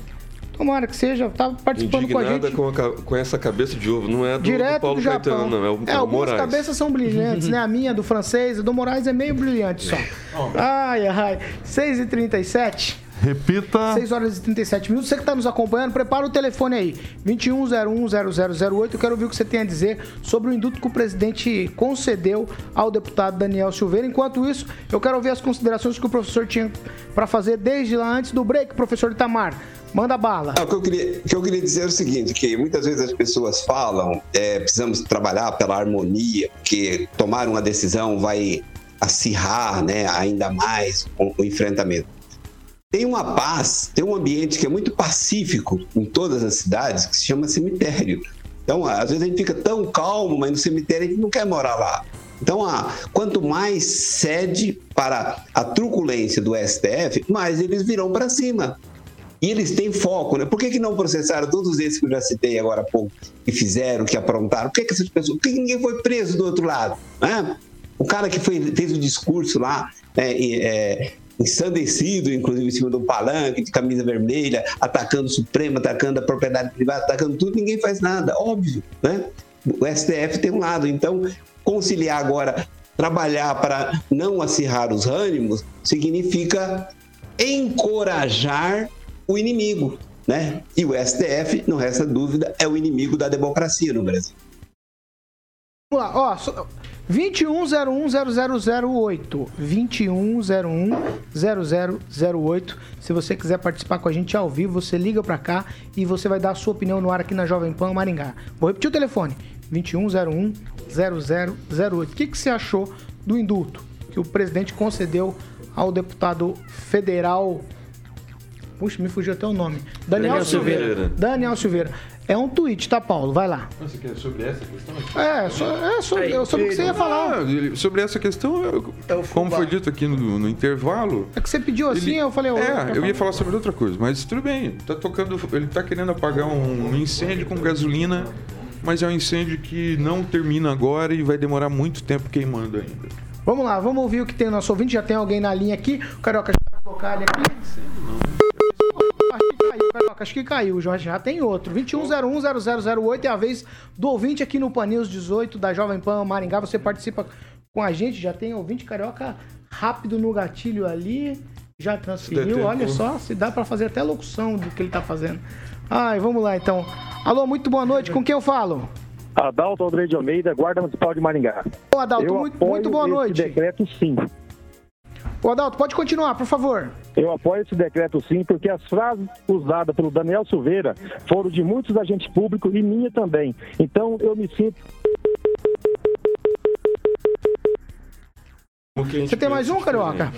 Tomara que seja, tá participando com a Indignada gente. com, a com essa cabeça de ovo. Não é do, do Direto Paulo do Japão. Caetano, não. É o, é, é o algumas Moraes. cabeças são brilhantes, né? A minha, do francês, a do Moraes é meio brilhante só. (laughs) Ai, ai. 6h37. Repita. 6 horas e 37 minutos. Você que está nos acompanhando, prepara o telefone aí. 21010008. Eu quero ouvir o que você tem a dizer sobre o indulto que o presidente concedeu ao deputado Daniel Silveira. Enquanto isso, eu quero ouvir as considerações que o professor tinha para fazer desde lá antes do break, professor Itamar. Manda bala. Ah, o, que eu queria, que eu queria dizer é o seguinte, que muitas vezes as pessoas falam, é, precisamos trabalhar pela harmonia, porque tomar uma decisão vai acirrar né, ainda mais o, o enfrentamento. Tem uma paz, tem um ambiente que é muito pacífico em todas as cidades, que se chama cemitério. Então, às vezes a gente fica tão calmo, mas no cemitério a gente não quer morar lá. Então, ah, quanto mais cede para a truculência do STF, mais eles virão para cima. E eles têm foco, né? Por que, que não processaram todos esses que eu já citei agora há pouco, que fizeram, que aprontaram? Por que, que essas pessoas. Por que, que ninguém foi preso do outro lado? Né? O cara que foi, fez o discurso lá, né, é, ensandecido, inclusive em cima do palanque, de camisa vermelha, atacando o Supremo, atacando a propriedade privada, atacando tudo, ninguém faz nada, óbvio, né? O STF tem um lado, então conciliar agora, trabalhar para não acirrar os ânimos, significa encorajar o inimigo, né? E o STF, não resta dúvida, é o inimigo da democracia no Brasil. Vamos lá, ó. so- 21010008. 21010008. Se você quiser participar com a gente ao vivo, você liga pra cá e você vai dar a sua opinião no ar aqui na Jovem Pan Maringá. Vou repetir o telefone: 21010008. O que, que você achou do indulto que o presidente concedeu ao deputado federal Puxa, me fugiu até o nome. Daniel, Daniel Silveira. Silveira. Daniel Silveira. É um tweet, tá, Paulo? Vai lá. Você quer sobre essa questão? É, so- é sobre, é sobre o que você ia falar. Ah, ele- sobre essa questão, eu- como foi dito aqui no, no intervalo. É que você pediu assim, eu falei... É, eu ia falar sobre outra coisa, mas tudo bem. Tá tocando, ele tá querendo apagar um incêndio com gasolina, mas é um incêndio que não termina agora e vai demorar muito tempo queimando ainda. Vamos lá, vamos ouvir o que tem no nosso ouvinte. Já tem alguém na linha aqui. O Carioca já vai colocar ele aqui. Acho que caiu, Carioca. Acho que caiu, Jorge. Já tem outro. 21010008 é a vez do ouvinte aqui no Panews 18 da Jovem Pan Maringá. Você participa com a gente. Já tem ouvinte Carioca rápido no gatilho ali. Já transferiu. Olha só, se dá pra fazer até locução do que ele tá fazendo. Ai, vamos lá então. Alô, muito boa noite. Com quem eu falo? Adalto André de Almeida, Guarda Municipal de Maringá. Ô, Adalto, Eu muito, apoio muito boa esse noite. decreto sim. Ô, Adalto, pode continuar, por favor. Eu apoio esse decreto sim, porque as frases usadas pelo Daniel Silveira foram de muitos agentes públicos e minha também. Então eu me sinto. Você tem mais um, Carioca?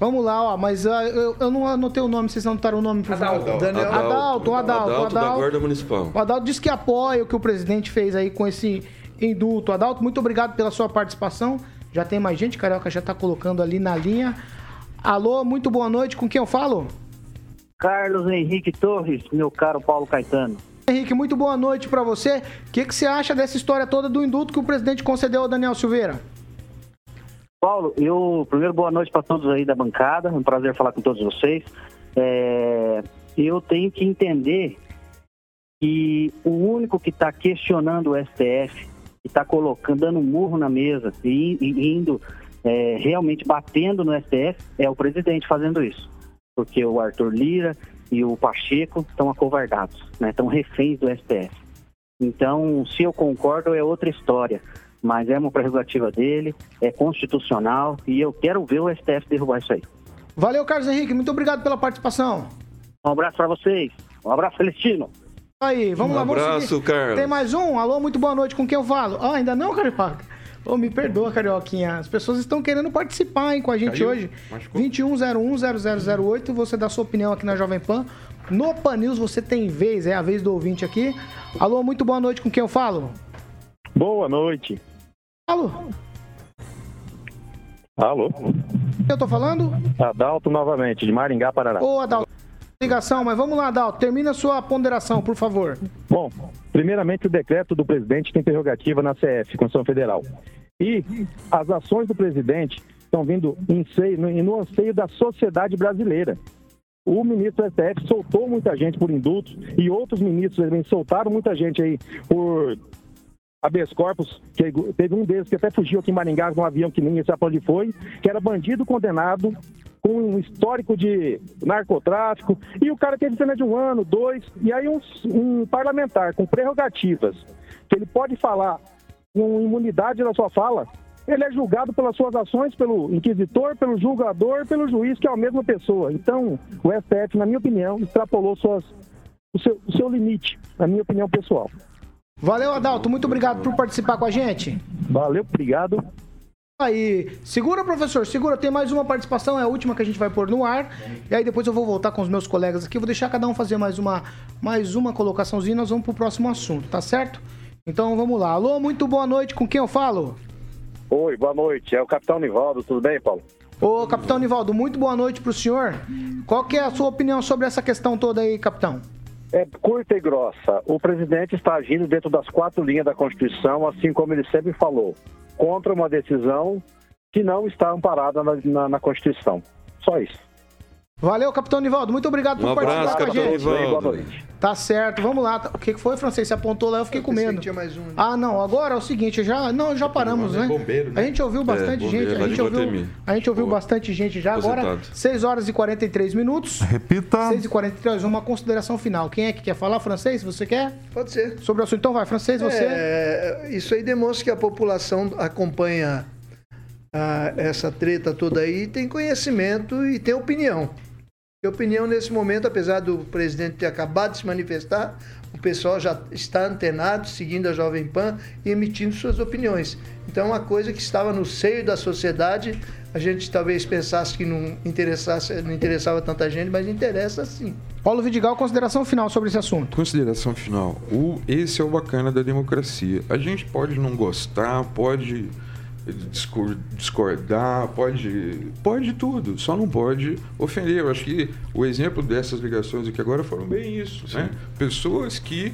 Vamos lá, ó. Mas ah, eu, eu não anotei o nome, vocês anotaram o nome, por favor. Adalto. Daniel. Adalto, o Adalto. o Adalto da Adalto. Guarda Municipal. O Adalto disse que apoia o que o presidente fez aí com esse indulto. Adalto, muito obrigado pela sua participação. Já tem mais gente, Carioca já tá colocando ali na linha. Alô, muito boa noite. Com quem eu falo? Carlos Henrique Torres, meu caro Paulo Caetano. Henrique, muito boa noite pra você. O que, que você acha dessa história toda do indulto que o presidente concedeu ao Daniel Silveira? Paulo, eu primeiro boa noite para todos aí da bancada, um prazer falar com todos vocês. É, eu tenho que entender que o único que está questionando o STF, que está colocando, dando um murro na mesa e, e indo é, realmente batendo no STF, é o presidente fazendo isso. Porque o Arthur Lira e o Pacheco estão acovardados, né? estão reféns do STF. Então, se eu concordo, é outra história. mas é uma prerrogativa dele, é constitucional e eu quero ver o STF derrubar isso aí. Valeu, Carlos Henrique. Muito obrigado pela participação. Um abraço para vocês. Um abraço, Celestino. Aí, vamos Um lá, vamos abraço, seguir. Carlos. Tem mais um? Alô, muito boa noite. Com quem eu falo? Ah, ainda não, Carioca? Ô, me perdoa, Carioquinha. As pessoas estão querendo participar hein, com a gente Caiu? hoje. Machucou? 2101-0008. Você dá sua opinião aqui na Jovem Pan. No Pan News você tem vez, é a vez do ouvinte aqui. Alô, muito boa noite. Com quem eu falo? Boa noite. Alô, Alô? eu tô falando? Adalto novamente, de Maringá, Paraná. Ô, Adalto, ligação, mas vamos lá, Adalto. Termina sua ponderação, por favor. Bom, primeiramente o decreto do presidente tem prerrogativa na CF, Constituição Federal. E as ações do presidente estão vindo em seio, no, no anseio da sociedade brasileira. O ministro do STF soltou muita gente por indultos e outros ministros também soltaram muita gente aí por habeas corpus, que teve um deles que até fugiu aqui em Maringá num avião que ninguém sabe onde foi, que era bandido condenado com um histórico de narcotráfico, e o cara teve pena de um ano, dois, e aí um, um parlamentar com prerrogativas, que ele pode falar com imunidade na sua fala, ele é julgado pelas suas ações, pelo inquisitor, pelo julgador, pelo juiz, que é a mesma pessoa. Então, o STF, na minha opinião, extrapolou suas, o, seu, o seu limite, na minha opinião pessoal. Valeu, Adalto. Muito obrigado por participar com a gente. Valeu, obrigado. Aí, segura, professor, segura. Tem mais uma participação, é a última que a gente vai pôr no ar. E aí depois eu vou voltar com os meus colegas aqui. Vou deixar cada um fazer mais uma, mais uma colocaçãozinha. e Nós vamos pro próximo assunto, tá certo? Então vamos lá. Alô, muito boa noite. Com quem eu falo? Oi, boa noite. É o Capitão Nivaldo, tudo bem, Paulo? Ô, capitão Nivaldo, muito boa noite pro senhor. Qual que é a sua opinião sobre essa questão toda aí, capitão? É curta e grossa. O presidente está agindo dentro das quatro linhas da Constituição, assim como ele sempre falou, contra uma decisão que não está amparada na, na- na Constituição. Só isso. Valeu, capitão Nivaldo. Muito obrigado Um por abraço, participar com a Capitão gente. Nivaldo. Boa noite. Tá certo, vamos lá. O que que foi, francês? Você apontou lá, eu fiquei com pensei medo. tinha mais um, né? Ah, não, agora é o seguinte, já, não, já paramos, né? bombeiro, né? A gente ouviu bastante É, gente, a gente ouviu, a gente ouviu Boa. bastante gente já. Agora, Aposentado. 6 horas e 43 minutos. Repita. 6 e 43, uma consideração final. Quem é que quer falar, francês? Você quer? Pode ser. Sobre o assunto, então vai, francês, você. É, isso aí demonstra que a população acompanha ah, essa treta toda aí, tem conhecimento e tem opinião. E opinião nesse momento, apesar do presidente ter acabado de se manifestar, o pessoal já está antenado, seguindo a Jovem Pan e emitindo suas opiniões. Então, uma coisa que estava no seio da sociedade, a gente talvez pensasse que não interessasse, não interessava tanta gente, mas interessa sim. Paulo Vidigal, consideração final sobre esse assunto. Consideração final. O, esse é o bacana da democracia. A gente pode não gostar, pode discordar, pode, pode tudo, só não pode ofender. Eu acho que o exemplo dessas ligações aqui agora foram bem isso. Né? Pessoas que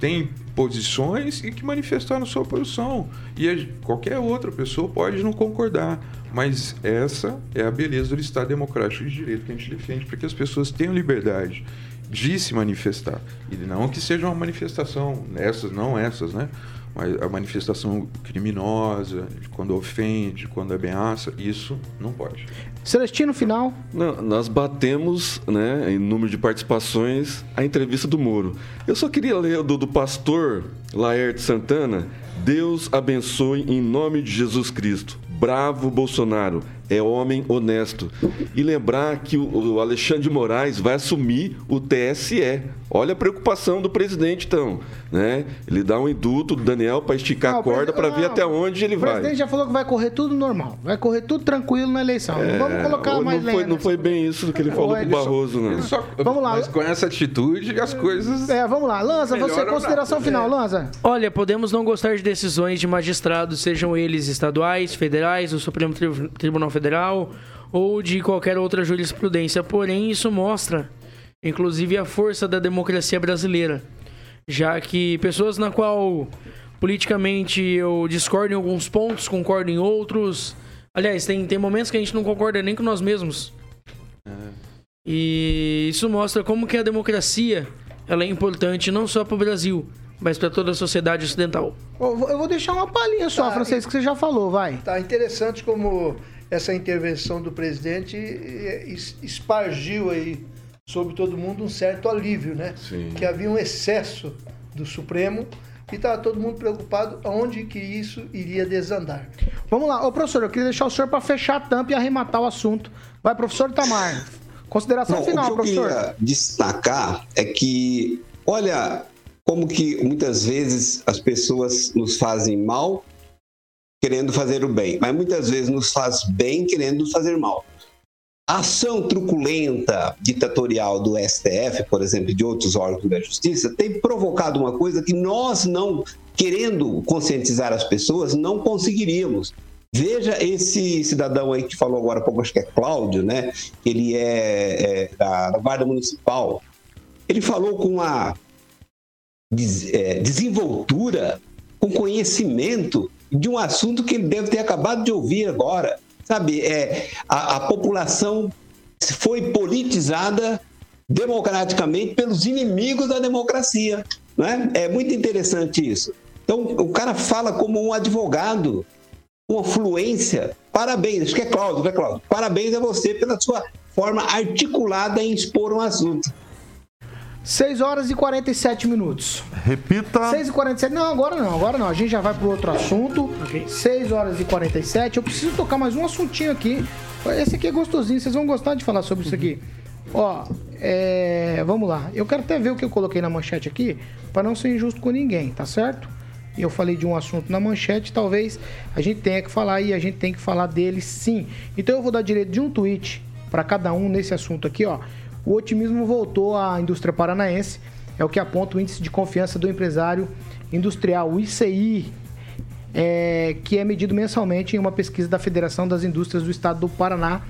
têm posições e que manifestaram sua posição. E qualquer outra pessoa pode não concordar. Mas essa é a beleza do Estado Democrático de Direito que a gente defende, para que as pessoas tenham liberdade de se manifestar. E não que seja uma manifestação, essas, não essas, né? Mas a manifestação criminosa, de quando ofende, quando ameaça, isso não pode. Celestino, final. Não, nós batemos, né, em número de participações, a entrevista do Moro. Eu só queria ler do, do pastor Laerte Santana. Deus abençoe em nome de Jesus Cristo. Bravo Bolsonaro, é homem honesto. E lembrar que o, o Alexandre de Moraes vai assumir o TSE. Olha a preocupação do presidente, então. Né? Ele dá um indulto do Daniel para esticar Não, a corda o para ver até onde ele O vai. presidente já falou que vai correr tudo normal. Vai correr tudo tranquilo na eleição. não vamos colocar É, mais não foi, não foi bem isso que ele falou pro só- Barroso, não. Ele só- Vamos lá. Mas com essa atitude, as coisas. É, vamos lá. Lanza, você, consideração não? final, Lanza. Olha, podemos não gostar de decisões de magistrados, sejam eles estaduais, federais, do Supremo Tri- Tribunal Federal ou de qualquer outra jurisprudência, porém isso mostra, inclusive, a força da democracia brasileira, já que pessoas na qual politicamente eu discordo em alguns pontos, concordo em outros. Aliás, tem, tem momentos que a gente não concorda nem com nós mesmos. E isso mostra como que a democracia ela é importante não só para o Brasil, mas para toda a sociedade ocidental. Eu vou- deixar uma palhinha só, Tá, francês, que você já falou, vai. Tá interessante como essa intervenção do presidente es- espargiu aí sobre todo mundo um certo alívio, né? Sim. Que havia um excesso do Supremo e estava todo mundo preocupado aonde que isso iria desandar. Vamos lá. Ô, professor, eu queria deixar o senhor para fechar a tampa e arrematar o assunto. Vai, professor Itamar. Consideração Não, final, o que eu professor. queria destacar é que, olha, como que muitas vezes as pessoas nos fazem mal querendo fazer o bem, mas muitas vezes nos faz bem querendo fazer mal. A ação truculenta, ditatorial do STF, por exemplo, de outros órgãos da justiça, tem provocado uma coisa que nós não, querendo conscientizar as pessoas, não conseguiríamos. Veja esse cidadão aí que falou agora pouco, acho que é Cláudio, né? Ele é, é da, da Guarda Municipal. Ele falou com uma des- é, desenvoltura, com conhecimento de um assunto que ele deve ter acabado de ouvir agora. Sabe, é, a, a população foi politizada democraticamente pelos inimigos da democracia. Não é? é muito interessante isso. Então, o cara fala como um advogado, com fluência. Parabéns, acho que é Cláudio, né, Cláudio? Parabéns a você pela sua forma articulada em expor um assunto. 6 horas e 47 minutos. Repita. 6 e 47. Não, agora não, agora não. A gente já vai pro outro assunto. 6 horas e 47. Eu preciso tocar mais um assuntinho aqui. Esse aqui é gostosinho, vocês vão gostar de falar sobre isso aqui. Ó, é, vamos lá. Eu quero até ver o que eu coloquei na manchete aqui, para não ser injusto com ninguém, tá certo? E eu falei de um assunto na manchete, talvez a gente tenha que falar e a gente tem que falar dele sim. Então eu vou dar direito de um tweet para cada um nesse assunto aqui, ó. O otimismo voltou à indústria paranaense, é o que aponta o índice de confiança do empresário industrial, o ICI, é, que é medido mensalmente em uma pesquisa da Federação das Indústrias do Estado do Paraná,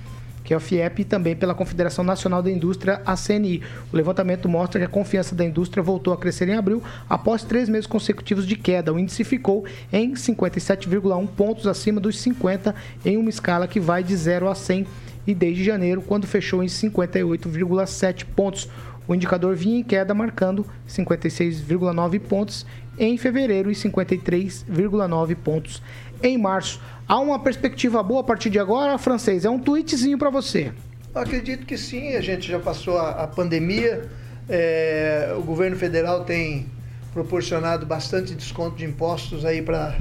que é a FIEP, e também pela Confederação Nacional da Indústria, a CNI. O levantamento mostra que a confiança da indústria voltou a crescer em abril, após três meses consecutivos de queda. O índice ficou em 57,1 pontos acima dos 50, em uma escala que vai de 0 a 100, e desde janeiro, quando fechou em 58,7 pontos. O indicador vinha em queda, marcando 56,9 pontos em fevereiro e 53,9 pontos em março. Há uma perspectiva boa a partir de agora, francês? É um tweetzinho para você. Acredito que sim, a gente já passou a, a pandemia, é, o governo federal tem proporcionado bastante desconto de impostos aí para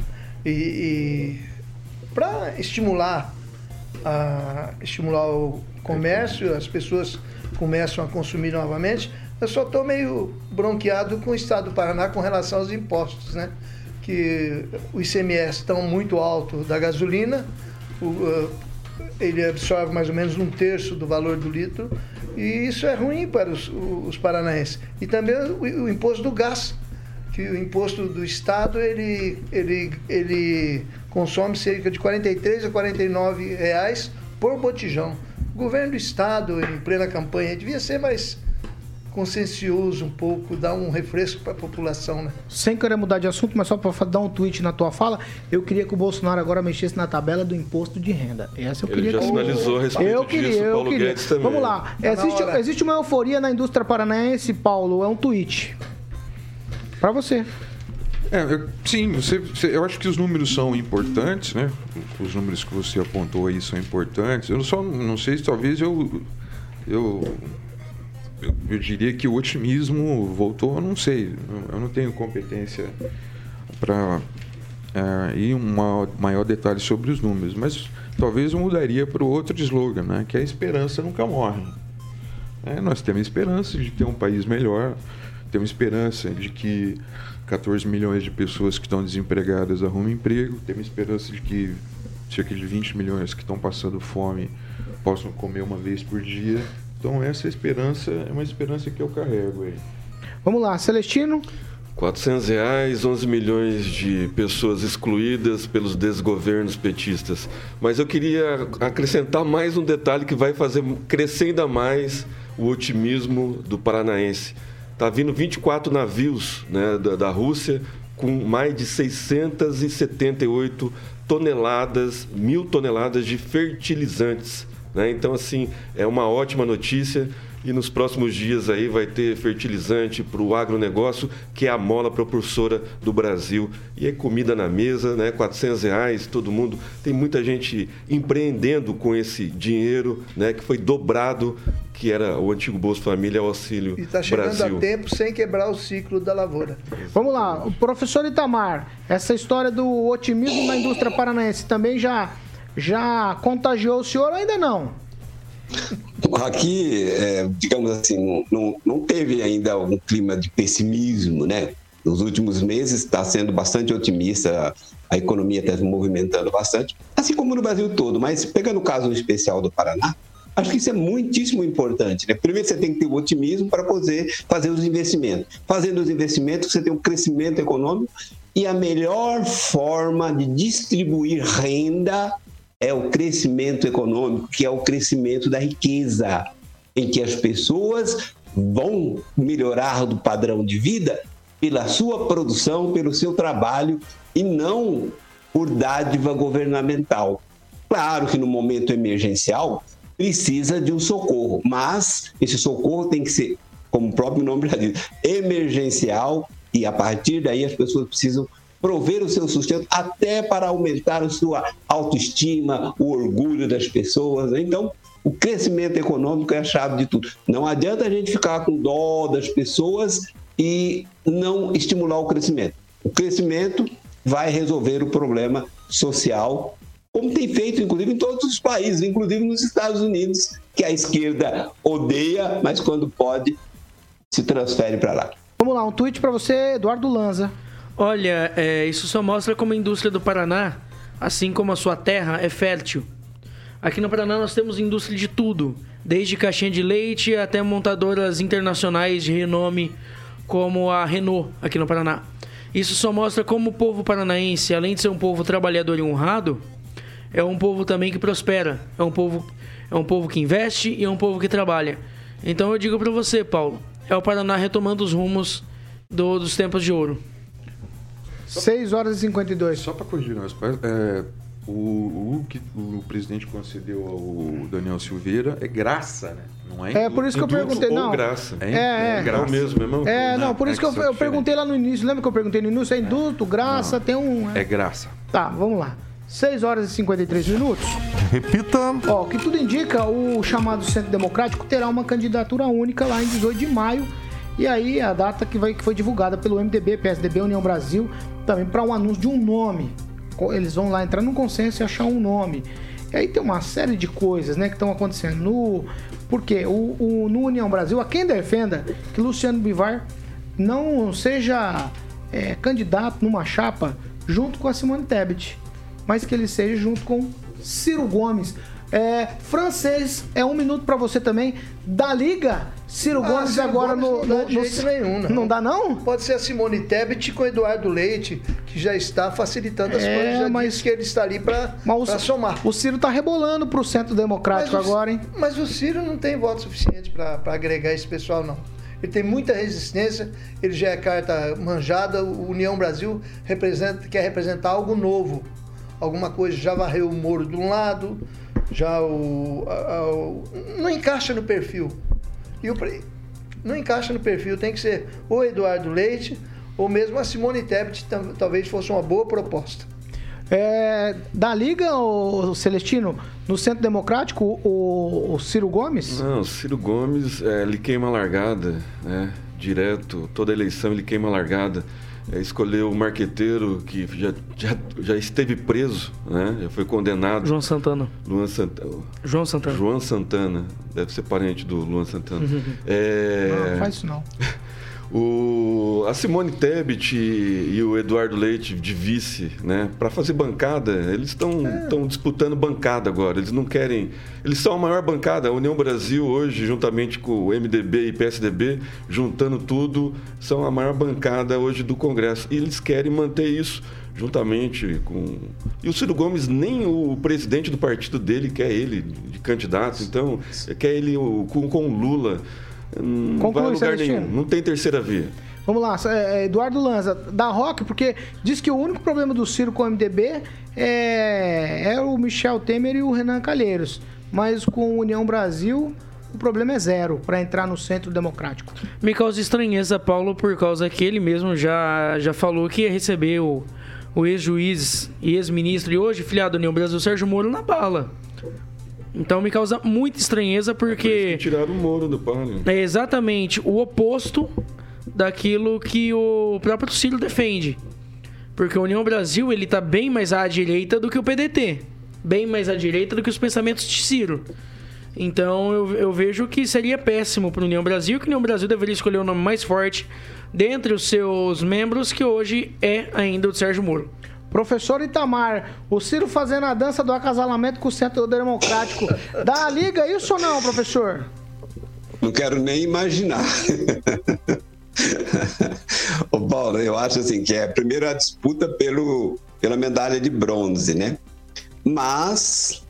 e, e para estimular a, estimular o comércio, as pessoas começam a consumir novamente. Eu só estou meio bronqueado com o Estado do Paraná com relação aos impostos, né? Que o ICMS está muito alto da gasolina, o, uh, ele absorve mais ou menos um terço do valor do litro, e isso é ruim para os, os paranaenses. E também o, o imposto do gás, que o imposto do Estado ele, ele, ele consome cerca de 43 a 49 reais por botijão. O governo do Estado, em plena campanha, devia ser mais consciencioso um pouco, dar um refresco para a população, né? Sem querer mudar de assunto, mas só para dar um tweet na tua fala, eu queria que o Bolsonaro agora mexesse na tabela do imposto de renda. Essa eu Ele queria já que... sinalizou a respeito eu disso, queria, eu Paulo queria. Guedes também. Vamos lá. Tá Existe, existe uma euforia na indústria paranaense, Paulo, é um tweet. Para você. É, eu- sim, você, você- eu acho que os números são importantes, né? Os números que você apontou aí são importantes. Eu só não sei se talvez eu, eu, eu, eu diria que o otimismo voltou, eu não sei. Eu não tenho competência para ir um ma- maior detalhe sobre os números, mas talvez eu mudaria para o outro slogan, né? Que é a esperança nunca morre. É, nós temos esperança de ter um país melhor, temos esperança de que 14 milhões de pessoas que estão desempregadas arrumem emprego, temos esperança de que cerca de 20 milhões que estão passando fome possam comer uma vez por dia. Então essa esperança é uma esperança que eu carrego aí. Vamos lá, Celestino. 400 reais, 11 milhões de pessoas excluídas pelos desgovernos petistas. Mas eu queria acrescentar mais um detalhe que vai fazer crescer ainda mais o otimismo do paranaense. Tá vindo 24 navios né, da, da Rússia com mais de 678 toneladas, mil toneladas de fertilizantes. né? Então, assim, é uma ótima notícia e nos próximos dias aí vai ter fertilizante para o agronegócio, que é a mola propulsora do Brasil. E é comida na mesa, né? 400 reais, todo mundo. Tem muita gente empreendendo com esse dinheiro, né? Que foi dobrado que era o antigo Bolsa Família ao Auxílio E está chegando Brasil. a tempo sem quebrar o ciclo da lavoura. Vamos lá, o professor Itamar, essa história do otimismo na indústria paranaense também já, já contagiou o senhor ou ainda não? Aqui, é, digamos assim, não, não, não teve ainda um clima de pessimismo, né? Nos últimos meses está sendo bastante otimista, a economia está se movimentando bastante, assim como no Brasil todo. Mas pegando o caso especial do Paraná, acho que isso é muitíssimo importante. Né? Primeiro você tem que ter o otimismo para poder fazer os investimentos. Fazendo os investimentos, você tem um crescimento econômico e a melhor forma de distribuir renda é o crescimento econômico, que é o crescimento da riqueza, em que as pessoas vão melhorar do padrão de vida pela sua produção, pelo seu trabalho e não por dádiva governamental. Claro que no momento emergencial precisa de um socorro, mas esse socorro tem que ser, como o próprio nome já diz, emergencial e a partir daí as pessoas precisam prover o seu sustento até para aumentar a sua autoestima, o orgulho das pessoas. Então, o crescimento econômico é a chave de tudo. Não adianta a gente ficar com dó das pessoas e não estimular o crescimento. O crescimento vai resolver o problema social, como tem feito, inclusive, em todos os países, inclusive nos Estados Unidos, que a esquerda odeia, mas quando pode, se transfere para lá. Vamos lá, um tweet para você, Eduardo Lanza. Olha, é, isso só mostra como a indústria do Paraná, assim como a sua terra, é fértil. Aqui no Paraná nós temos indústria de tudo, desde caixinha de leite até montadoras internacionais de renome como a Renault aqui no Paraná. Isso só mostra como o povo paranaense, além de ser um povo trabalhador e honrado, é um povo também que prospera, é um povo, é um povo que investe e é um povo que trabalha. Então eu digo para você, Paulo, é o Paraná retomando os rumos do- dos tempos de ouro. 6 horas e 52. Só para corrigir nós, é, o, o que o presidente concedeu ao Daniel Silveira é graça, né? Não é É, por isso que eu perguntei, não. graça. É, é. É graça mesmo, é mesmo? É, não, por isso que eu, é eu perguntei lá no início. Lembra que eu perguntei no início? É indulto, graça, tem um. É graça. Tá, vamos lá. 6 horas e 53 minutos. Repita. Ó, o que tudo indica, o chamado Centro Democrático terá uma candidatura única lá em 18 de maio. E aí a data que, vai, que foi divulgada pelo MDB, PSDB, União Brasil, também para um anúncio de um nome. Eles vão lá entrar num consenso e achar um nome. E aí tem uma série de coisas né, que estão acontecendo. No, porque o, o- no União Brasil, há quem defenda que Luciano Bivar não seja é, candidato numa chapa junto com a Simone Tebet, mas que ele seja junto com Ciro Gomes. É, francês, é um minuto pra você também. Da Liga, Ciro Ah, Gomes Ciro agora Gomes no. não dá no- de no- jeito nenhum, não. Não dá, não? Pode ser a Simone Tebet com o Eduardo Leite, que já está facilitando as É, coisas. Já mas- que ele está ali para o, somar. o Ciro tá rebolando pro Centro Democrático o- agora, hein? Mas o Ciro não tem voto suficiente para agregar esse pessoal, não. Ele tem muita resistência, ele já é carta manjada. O União Brasil representa, quer representar algo novo. Alguma coisa já varreu o Moro de um lado, já o. a- o- não encaixa no perfil. E o, não encaixa no perfil, tem que ser ou Eduardo Leite, ou mesmo a Simone Tebet, talvez fosse uma boa proposta. É, da Liga, o Celestino, no Centro Democrático, o, o Ciro Gomes? Não, o Ciro Gomes, é, ele queima a largada, né? Direto, toda eleição ele queima a largada. É, escolheu o marqueteiro que já, já, já esteve preso, né? Já foi condenado. João Santana. Luan Santana. João Santana. João Santana. Deve ser parente do Luan Santana. É, Não, faz isso não. (laughs) o, a Simone Tebet e, e o Eduardo Leite de vice, né? Para fazer bancada, eles estão estão disputando bancada agora. Eles não querem. Eles são a maior bancada. A União Brasil hoje, juntamente com o MDB e PSDB, juntando tudo, são a maior bancada hoje do Congresso. E eles querem manter isso juntamente com. E o Ciro Gomes, nem o presidente do partido dele quer ele de candidato, então quer ele com, com o Lula. Não Conclui, vai a lugar Celestino. nenhum. Não tem terceira via. Vamos lá, é, Eduardo Lanza, da Rock, porque diz que o único problema do Ciro com o MDB é, é o Michel Temer e o Renan Calheiros. Mas com União Brasil, o problema é zero para entrar no centro democrático. Me causa estranheza, Paulo, por causa que ele mesmo já, já falou que ia receber o, o ex-juiz e ex-ministro e hoje filiado da União Brasil, Sérgio Moro, na bala. Então me causa muita estranheza porque. Tiraram o Moro do páreo. É exatamente o oposto daquilo que o próprio Ciro defende. Porque a União Brasil ele tá bem mais à direita do que o PDT. Bem mais à direita do que os pensamentos de Ciro. Então eu, eu vejo que seria péssimo para a União Brasil, que a União Brasil deveria escolher o nome mais forte dentre os seus membros, que hoje é ainda o Sérgio Moro. Professor Itamar, o Ciro fazendo a dança do acasalamento com o Centro Democrático. Dá a liga isso ou não, professor? Não quero nem imaginar. Ô Paulo, eu acho assim que é primeiro a disputa pelo, pela medalha de bronze, né? Mas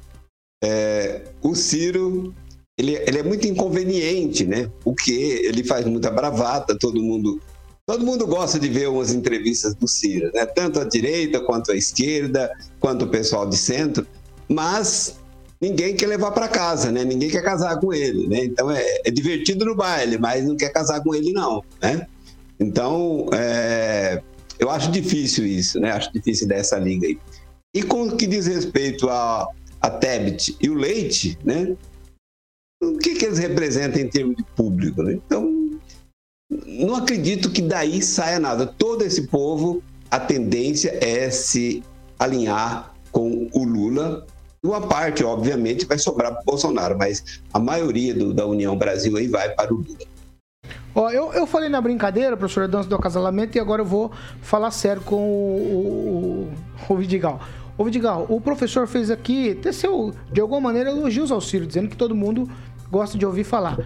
é, o Ciro ele, ele, é muito inconveniente, né? O que ele faz muita bravata, todo mundo todo mundo gosta de ver umas entrevistas do Ciro, né? Tanto a direita quanto a esquerda, quanto o pessoal de centro, mas ninguém quer levar para casa, né? Ninguém quer casar com ele, né? Então é, é, divertido no baile, mas não quer casar com ele não, né? Então é, eu acho difícil isso, né? Acho difícil dessa liga aí. E com o que diz respeito a, a Tebet e o Leite, né? O que, que eles representam em termos de público, né? Então não acredito que daí saia nada. Todo esse povo, a tendência é se alinhar com o Lula uma parte, obviamente, vai sobrar para o Bolsonaro, mas a maioria do, da União Brasil aí vai para o Lula. Ó, eu, eu falei na brincadeira, professor Dança do acasalamento, e agora eu vou falar sério com o, o, o Vidigal. Ô Vidigal, o professor fez aqui, teceu de alguma maneira elogios ao Ciro, dizendo que todo mundo gosta de ouvir falar.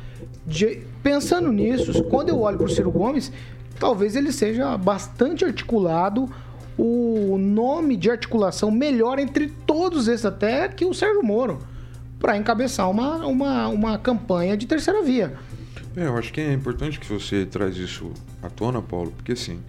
De, pensando nisso, quando eu olho para o Ciro Gomes, talvez ele seja bastante articulado, o nome de articulação melhor entre todos esses, até que o Sérgio Moro, para encabeçar uma, uma, uma campanha de terceira via. É, eu acho que é importante que você traz isso à tona, Paulo, porque assim,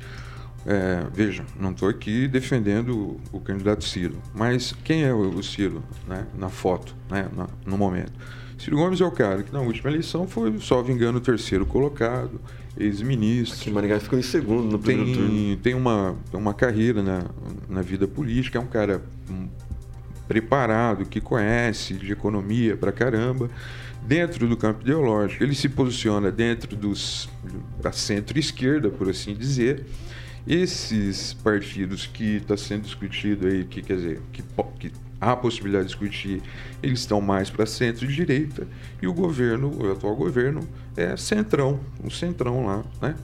é, veja, não estou aqui defendendo o, candidato Ciro, mas quem é o, o Ciro né, na foto, né, na, no momento? Ciro Gomes é o cara que na última eleição foi, só vingando o terceiro colocado, ex-ministro. Que Maringá ficou em segundo no primeiro tem, turno. Tem uma, uma carreira na, na vida política, é um cara preparado, que conhece de economia pra caramba. Dentro do campo ideológico, ele se posiciona dentro dos, da centro-esquerda, por assim dizer. Esses partidos que está sendo discutido aí, que quer dizer, que, que há a possibilidade de discutir, eles estão mais para centro-direita e o governo, o atual governo, é centrão, o centrão lá, né,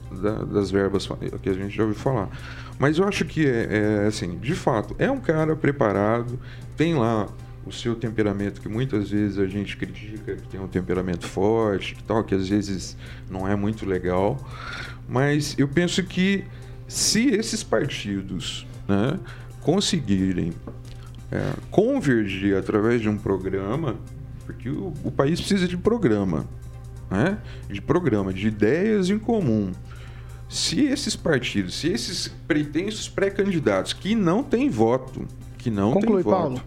das verbas que a gente já ouviu falar. Mas eu acho que é, é assim, de fato, é um cara preparado, tem lá o seu temperamento que muitas vezes a gente critica, que tem um temperamento forte, que tal, que às vezes não é muito legal, mas eu penso que se esses partidos né, conseguirem é, convergir através de um programa, porque o, o país precisa de programa, né? de programa, de ideias em comum. Se esses partidos, se esses pretensos pré-candidatos que não têm voto, que não Conclui, têm voto, Paulo.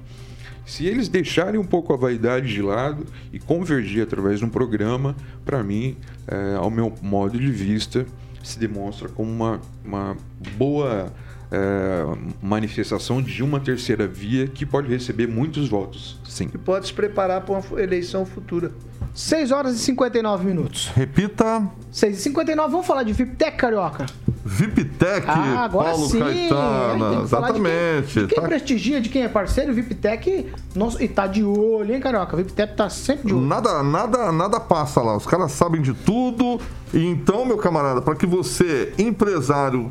se eles deixarem um pouco a vaidade de lado e convergir através de um programa, para mim, é, ao meu modo de vista, se demonstra como uma, uma boa é, manifestação de uma terceira via que pode receber muitos votos. Sim. E pode se preparar para uma eleição futura. 6 horas e 59 minutos. Repita. 6 e 59, vamos falar de VIPTEC, Carioca? VIPTEC, Ah, agora Paulo sim. Caetano, Tem que falar de quem- exatamente. De quem, Tá- prestigia, de quem é parceiro, o VIPTEC, nossa, e tá de olho, hein, Carioca? VIPTEC tá sempre de olho. Nada, nada, nada passa lá. Os caras sabem de tudo. E então, meu camarada, para que você, empresário,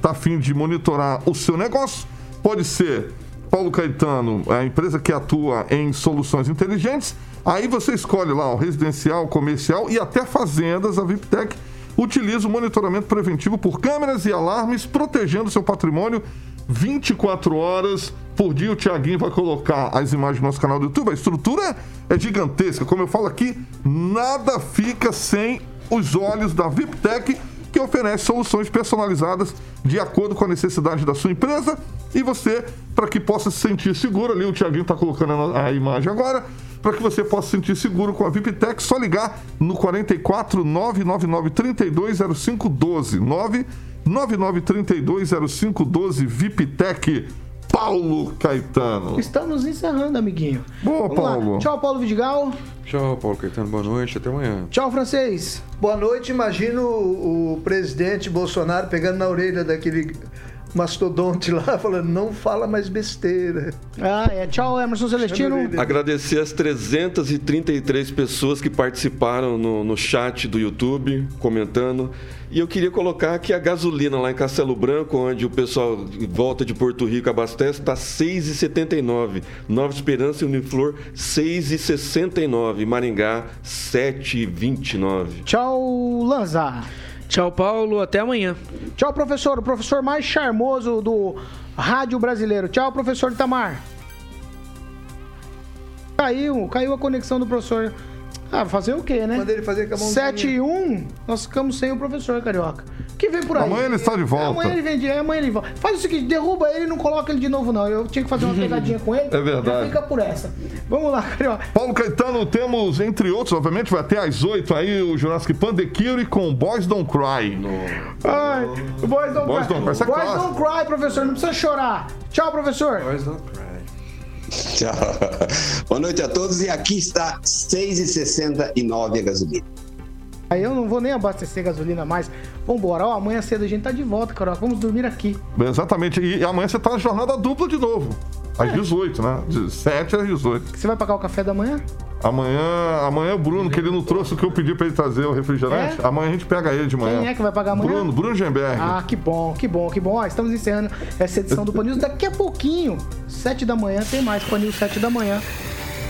tá afim de monitorar o seu negócio, pode ser Paulo Caetano, a empresa que atua em soluções inteligentes. Aí você escolhe lá o residencial, comercial e até fazendas. A VIPTEC utiliza o monitoramento preventivo por câmeras e alarmes, protegendo seu patrimônio 24 horas por dia. O Tiaguinho vai colocar as imagens no nosso canal do YouTube. A estrutura é gigantesca. Como eu falo aqui, nada fica sem os olhos da VIPTEC, que oferece soluções personalizadas de acordo com a necessidade da sua empresa. E você, para que possa se sentir seguro, ali o Tiaguinho está colocando a, imagem agora, para que você possa se sentir seguro com a VIPTEC, só ligar no 44 999 32 0512 9 99320512 VIPTEC. Paulo Caetano. Estamos encerrando, amiguinho. Boa, Vamos lá. Paulo. Tchau, Paulo Vidigal. Tchau, Paulo Caetano. Boa noite. Até amanhã. Tchau, francês. Boa noite. Imagino o presidente Bolsonaro pegando na orelha daquele mastodonte (laughs) lá, falando: não fala mais besteira. Ah, é. Tchau, Emerson Celestino. Agradecer as 333 pessoas que participaram no, no chat do YouTube, comentando. E eu queria colocar que a gasolina lá em Castelo Branco, onde o pessoal volta de Porto Rico abastece, está 6,79. Nova Esperança e Uniflor, 6,69. Maringá, 7,29. Tchau, Lanza. Tchau, Paulo. Até amanhã. Tchau, professor. O professor mais charmoso do rádio brasileiro. Tchau, professor Itamar. Caiu, caiu a conexão do professor. Ah, fazer o quê, né? Manda ele fazer com a mãozinha. 7 e 1, nós ficamos sem o professor Carioca. Que vem por aí. Amanhã ele está de volta. Amanhã ele vem de amanhã ele volta. Faz o seguinte, derruba ele e não coloca ele de novo, não. Eu tinha que fazer uma (laughs) pegadinha com ele. É verdade. Fica por essa. Vamos lá, Carioca. Paulo Caetano, temos, entre outros, obviamente, vai ter às 8 aí o Jurassic Pan The Cure com Boys Don't Cry. Ai, Boys Don't Boys Cry. Don't Cry, é Boys. Don't Cry, professor. Não precisa chorar. Tchau, professor. Tchau. (laughs) Boa noite a todos e aqui está R$ 6,69 a gasolina. Aí eu não vou nem abastecer gasolina mais. Vambora. Ó, amanhã cedo a gente tá de volta, Carioca. Vamos dormir aqui. Exatamente. E amanhã você tá na jornada dupla de novo. Às 18, né? De 7 às 18. Você vai pagar o café da manhã? Amanhã, amanhã o Bruno, que ele não trouxe o que eu pedi pra ele trazer, o refrigerante. É? Amanhã a gente pega ele de manhã. Quem é que vai pagar amanhã? Bruno, Bruno Gemberg. Ah, que bom, que bom, que bom. Ó, estamos encerrando essa edição do Pan News. Daqui a pouquinho, 7 da manhã, tem mais Pan News 7 da manhã.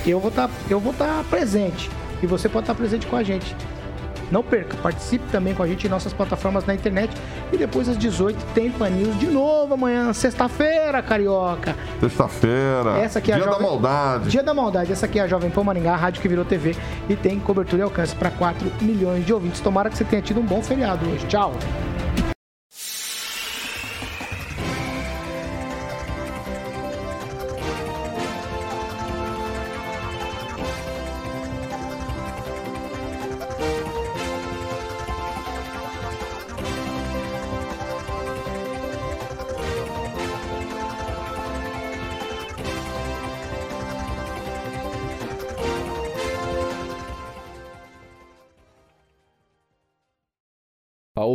Eu vou estar eu vou estar presente. E você pode estar presente com a gente. Não perca, participe também com a gente em nossas plataformas na internet. E depois às 18 tem Pan News de novo amanhã, sexta-feira, carioca. Sexta-feira. Essa aqui é a Dia da Jovem- maldade. Dia da Maldade. Essa aqui é a Jovem Pan Maringá, a rádio que virou TV e tem cobertura e alcance para 4 milhões de ouvintes. Tomara que você tenha tido um bom feriado hoje. Tchau.